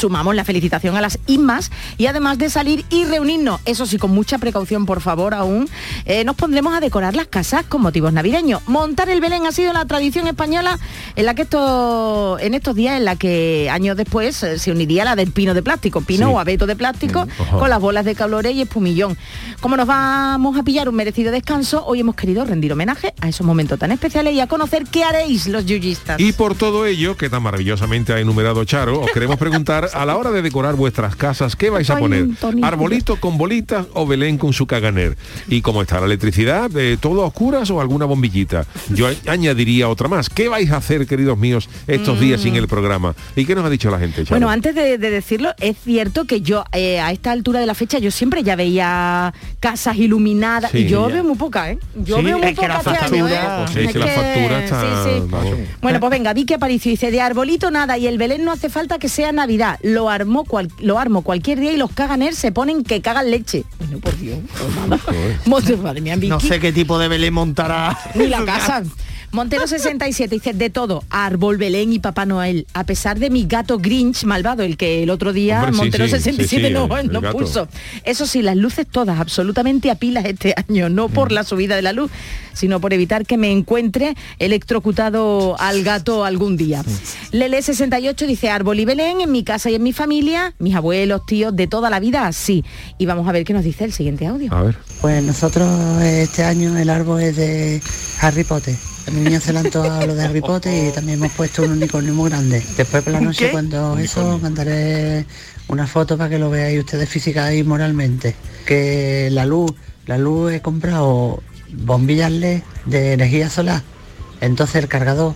sumamos la felicitación a las IMAS y además de salir y reunirnos, eso sí, con mucha precaución, por favor, aún, eh, nos pondremos a decorar las casas con motivos navideños. Montar el Belén ha sido la tradición española en la que esto, en estos días, en la que años después eh, se uniría la del pino de plástico, pino Sí. o abeto de plástico, Ajá. con las bolas de calores y espumillón. Como nos vamos a pillar un merecido descanso, hoy hemos querido rendir homenaje a esos momentos tan especiales y a conocer qué haréis los yuyistas. Y por todo ello, que tan maravillosamente ha enumerado Charo, os queremos preguntar, a la hora de decorar vuestras casas, ¿qué vais a poner? ¿Arbolito con bolitas o Belén con su caganer? ¿Y cómo está la electricidad? Eh, ¿Todo a oscuras o alguna bombillita? Yo añadiría otra más. ¿Qué vais a hacer, queridos míos, estos días sin el programa? ¿Y qué nos ha dicho la gente, Charo? Bueno, antes de, de decirlo, es cierto que yo eh, a esta altura de la fecha yo siempre ya veía casas iluminadas Sí, y yo ya. veo muy poca, ¿eh? Yo Sí, veo muy es que la poca este año, ¿eh? factura- Pues es que la factura está... sí, sí. vamos. Bueno, pues venga, Vicky Aparicio dice, de arbolito nada y el Belén no hace falta que sea Navidad. Lo armó cual- lo armo cualquier día y los caganer se ponen que cagan leche. Bueno, por Dios. Madre mía, Vicky. No sé qué tipo de Belén montará. Ni la casa. Montero 67 dice de todo, árbol, Belén y Papá Noel, a pesar de mi gato Grinch malvado, el que el otro día Hombre, Montero sí, 67 sí, sí, no, el- no puso. Eso sí, las luces todas absolutamente a pilas este año, no Mm. por la subida de la luz, sino por evitar que me encuentre electrocutado al gato algún día. Mm. Lele 68 dice árbol y Belén en mi casa y en mi familia, mis abuelos, tíos, de toda la vida, sí. Y vamos a ver qué nos dice el siguiente audio. A ver. Pues nosotros este año el árbol es de Harry Potter. A mi niño se le han antojado lo de Harry Potter y también hemos puesto un unicornio muy grande. Después por la ¿Un noche qué? cuando eso mandaré una foto para que lo veáis ustedes física y moralmente. Que la luz, la luz he comprado bombillas LED de energía solar. Entonces el cargador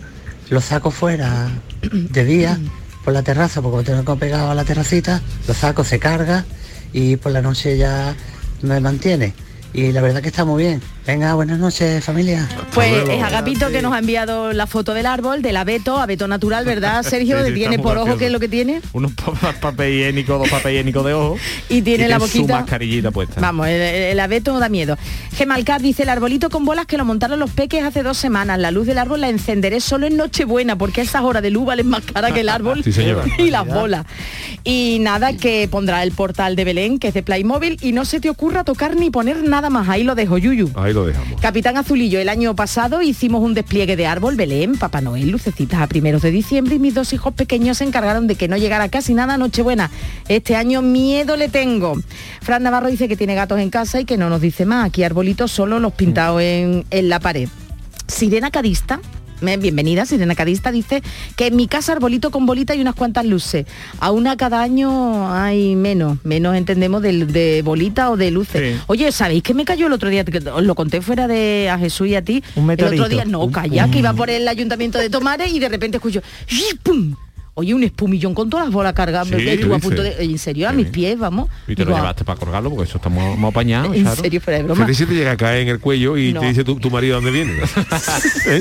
lo saco fuera de día por la terraza, porque lo tengo pegado a la terracita, lo saco, se carga y por la noche ya me mantiene. Y la verdad que está muy bien. Venga, buenas noches, familia. Pues es Agapito que nos ha enviado la foto del árbol, del abeto, abeto natural, ¿verdad, Sergio? Sí, sí, que tiene por ojo. ¿qué es lo que tiene? Unos pa- papel higiénico, dos papel higiénicos de ojo. Y tiene la su boquita- mascarillita puesta. Vamos, el, el abeto da miedo. Gemalcar dice, el arbolito con bolas que lo montaron los peques hace dos semanas. La luz del árbol la encenderé solo en Nochebuena, porque a esas horas de luz valen más cara que el árbol Sí, señora. y las bolas. Y nada, que pondrá el portal de Belén, que es de Playmobil, y no se te ocurra tocar ni poner nada más. Ahí lo dejo, Yuyu. Ahí lo dejamos. Capitán Azulillo, el año pasado hicimos un despliegue de árbol, Belén, Papá Noel, lucecitas a primeros de diciembre y mis dos hijos pequeños se encargaron de que no llegara casi nada Nochebuena. Este año miedo le tengo. Fran Navarro dice que tiene gatos en casa y que no nos dice más. Aquí arbolitos solo los pintados en, en la pared. Sirena Cadista. Eh, Bienvenida, Sirena Cadista dice que en mi casa arbolito con bolita y unas cuantas luces. A una cada año hay menos, menos entendemos de, bolita o de luces. Sí. Oye, ¿sabéis que me cayó el otro día? Que os lo conté fuera de a Jesús y a ti. Un el otro día, no, Un- calla, que iba por el ayuntamiento de Tomares y de repente escucho. ¡pum! Oye, un espumillón con todas las bolas cargadas. Sí, Estuvo a punto de. En serio, a mis pies, vamos. Y te lo llevaste para colgarlo porque eso está muy, muy apañado. En claro. serio, fuera de broma. Si te llega a caer en el cuello y No. te dice tu, tu marido dónde viene. ¿Eh?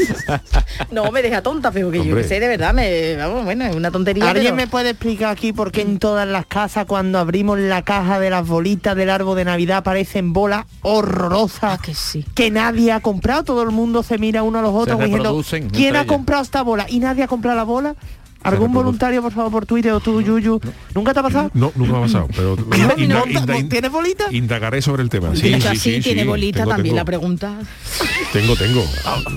No, me deja tonta, pero que yo que sé, de verdad, me, vamos, bueno, es una tontería. ¿Alguien pero- me puede explicar aquí por qué en todas las casas cuando abrimos la caja de las bolitas del árbol de Navidad aparecen bolas horrorosas que, sí. que nadie ha comprado? Todo el mundo se mira uno a los otros diciendo, ¿quién ha ellas. comprado esta bola? Y nadie ha comprado la bola. ¿Algún voluntario, por favor, por Twitter o tú, Yuyu? ¿Nunca te ha pasado? No, nunca me ha pasado, pero ¿Tienes bolita? indagaré sobre el tema. Sí, sí, así, sí, tiene sí. bolita Tengo, también tengo. la pregunta. Tengo, tengo.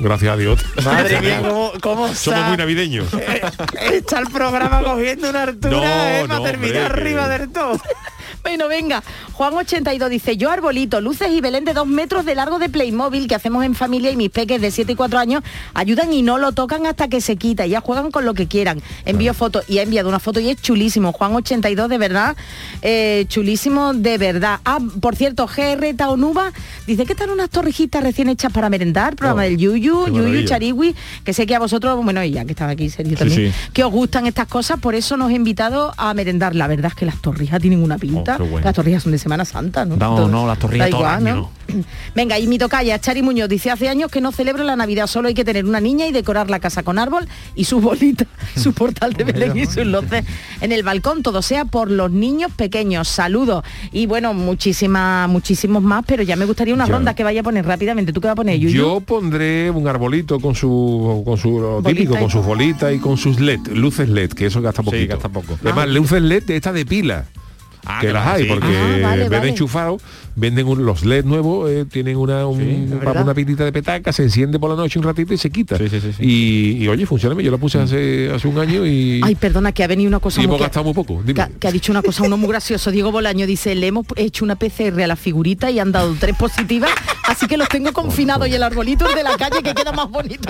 Gracias a Dios. Madre mía, cómo, cómo Somos muy navideños. Está el programa cogiendo una altura No, eh, no, para hombre, terminar que- arriba del todo. Bueno, venga, Juan82 dice, yo arbolito, luces y Belén de dos metros de largo de Playmobil que hacemos en familia y mis peques de 7 y 4 años ayudan y no lo tocan hasta que se quita, ya juegan con lo que quieran. Envío fotos y ha enviado una foto y es chulísimo. Juan82 de verdad, eh, chulísimo de verdad. Ah, por cierto, GR Taonuba dice que están unas torrijitas recién hechas para merendar, programa Oh, del Yuyu, Yuyu. Chariwi, que sé que a vosotros, bueno, y ya que estaba aquí Sergio también, sí. que os gustan estas cosas, por eso nos he invitado a merendar. La verdad es que las torrijas tienen una pinta. Oh, bueno. Las torrijas son de Semana Santa, ¿no? No, no, las torrijas el año. Venga, y mi tocaya, Chari Muñoz, dice hace años que no celebro la Navidad, solo hay que tener una niña y decorar la casa con árbol y sus bolitas, su portal de Belén y sus luces en el balcón, todo sea por los niños pequeños. Saludos. Y bueno, muchísimas, muchísimos más, pero ya me gustaría una Ya. ronda que vaya a poner rápidamente. ¿Tú qué vas a poner, Yuyu? Yo pondré un arbolito con su con su lo típico, y- con sus bolitas y con sus LED, luces LED, que eso gasta poquito. gasta poco. Además, luces LED de estas de pila. Ah, que las hay, porque Ah, vale, en vez vale. de enchufado, venden un- los LED nuevos, eh, tienen una, un, una pilita de petaca, se enciende por la noche un ratito y se quita. Sí, sí, sí, sí. Y, y, oye, funciona bien. Yo la puse hace, hace un año y, Ay, perdona, que ha venido una cosa y muy hemos que- gastado muy poco. Dime. que, ha- que ha dicho una cosa uno muy gracioso. Diego Bolaño dice, le hemos hecho una PCR a la figurita y han dado tres positivas, así que los tengo confinados y el arbolito es de la calle que queda más bonito.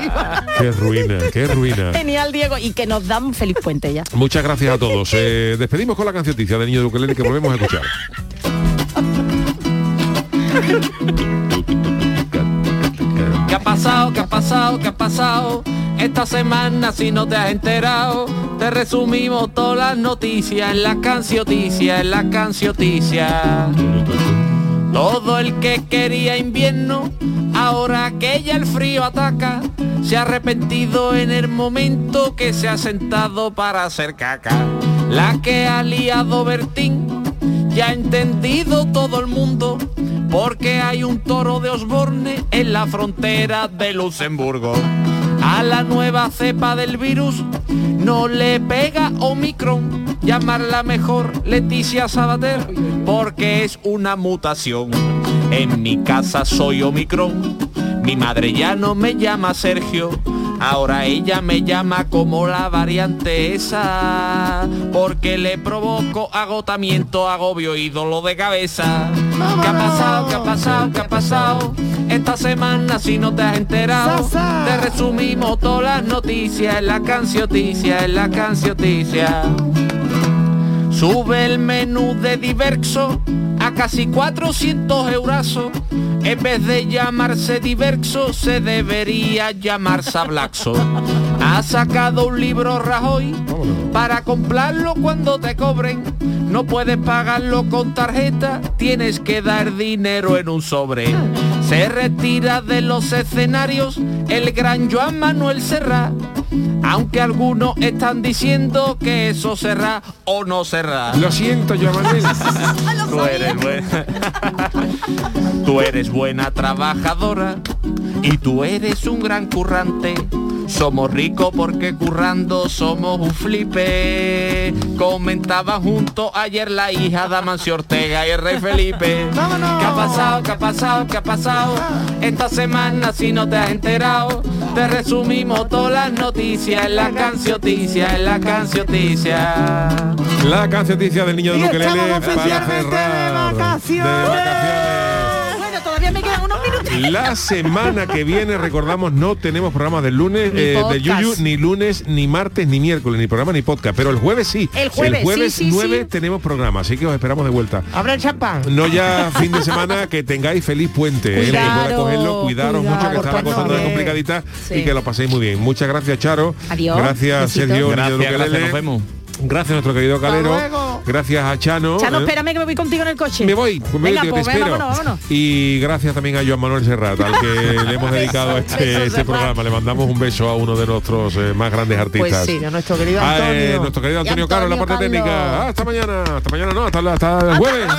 Qué ruina, qué ruina. Genial, Diego, y que nos dan feliz puente ya. Muchas gracias a todos. Eh, despedimos con la cancioticia de Niño de Ukelele que volvemos a escuchar. ¿Qué ha pasado? ¿Qué ha pasado? ¿Qué ha pasado? Esta semana si no te has enterado, te resumimos todas las noticias en la cancioticia, en la cancioticia. Todo el que quería invierno, ahora que ya el frío ataca, se ha arrepentido en el momento que se ha sentado para hacer caca. La que ha liado Bertín, ya ha entendido todo el mundo, porque hay un toro de Osborne en la frontera de Luxemburgo. A la nueva cepa del virus no le pega Omicron, llamarla mejor Leticia Sabater, porque es una mutación. En mi casa soy Omicron, mi madre ya no me llama Sergio, ahora ella me llama como la variante esa, porque le provoco agotamiento, agobio y dolor de cabeza. ¿Qué ha pasado? ¿Qué ha pasado? ¿Qué ha pasado? Esta semana si no te has enterado, te resumimos todas las noticias en la cancioticia, en la cancioticia. Sube el menú de diverso a casi 400 euros. En vez de llamarse diverso, se debería llamar sablaxo. Ha sacado un libro Rajoy para comprarlo cuando te cobren. No puedes pagarlo con tarjeta, tienes que dar dinero en un sobre. Se retira de los escenarios el gran Joan Manuel Serra. Aunque algunos están diciendo que eso será o no será. Lo siento, Joan Manuel. Tú eres buena. tú eres buena trabajadora y tú eres un gran currante. Somos ricos porque currando somos un flipe. Comentaba junto ayer la hija de Amancio Ortega y el rey Felipe. ¿Qué ha pasado? ¿Qué ha pasado? ¿Qué ha pasado? Esta semana si no te has enterado, te resumimos todas las noticias en la cancioticia, en la cancioticia. La cancioticia del niño de estamos para cerrar. de vacaciones. La semana que viene, recordamos, no tenemos programa del lunes eh, de. Yuyu, ni lunes, ni martes, ni miércoles, ni programa, ni podcast. Pero el jueves sí. El jueves, sí, 9 sí. tenemos programa, así que os esperamos de vuelta. El champán. No ya fin de semana, que tengáis feliz puente. eh, el que pueda Cuidado, cogerlo, cuidaros cuidado, mucho, que está la cosa complicadita Sí. y que lo paséis muy bien. Muchas gracias, Charo. Adiós. Gracias. Sergio. Gracias, gracias, nos vemos. Gracias a nuestro querido Calero. Gracias a Chano. Chano, eh. espérame que me voy contigo en el coche. Me voy, pues me Venga, voy, te pues, espero. vámonos, vámonos. Y gracias también a Joan Manuel Serrat, al que le hemos dedicado este, besos, este programa. Le mandamos un beso a uno de nuestros eh, más grandes artistas. Pues sí, a nuestro querido Ah, eh, Antonio. nuestro querido Antonio Caro en la parte Carlos. técnica. Hasta mañana, hasta mañana no, hasta, hasta el jueves.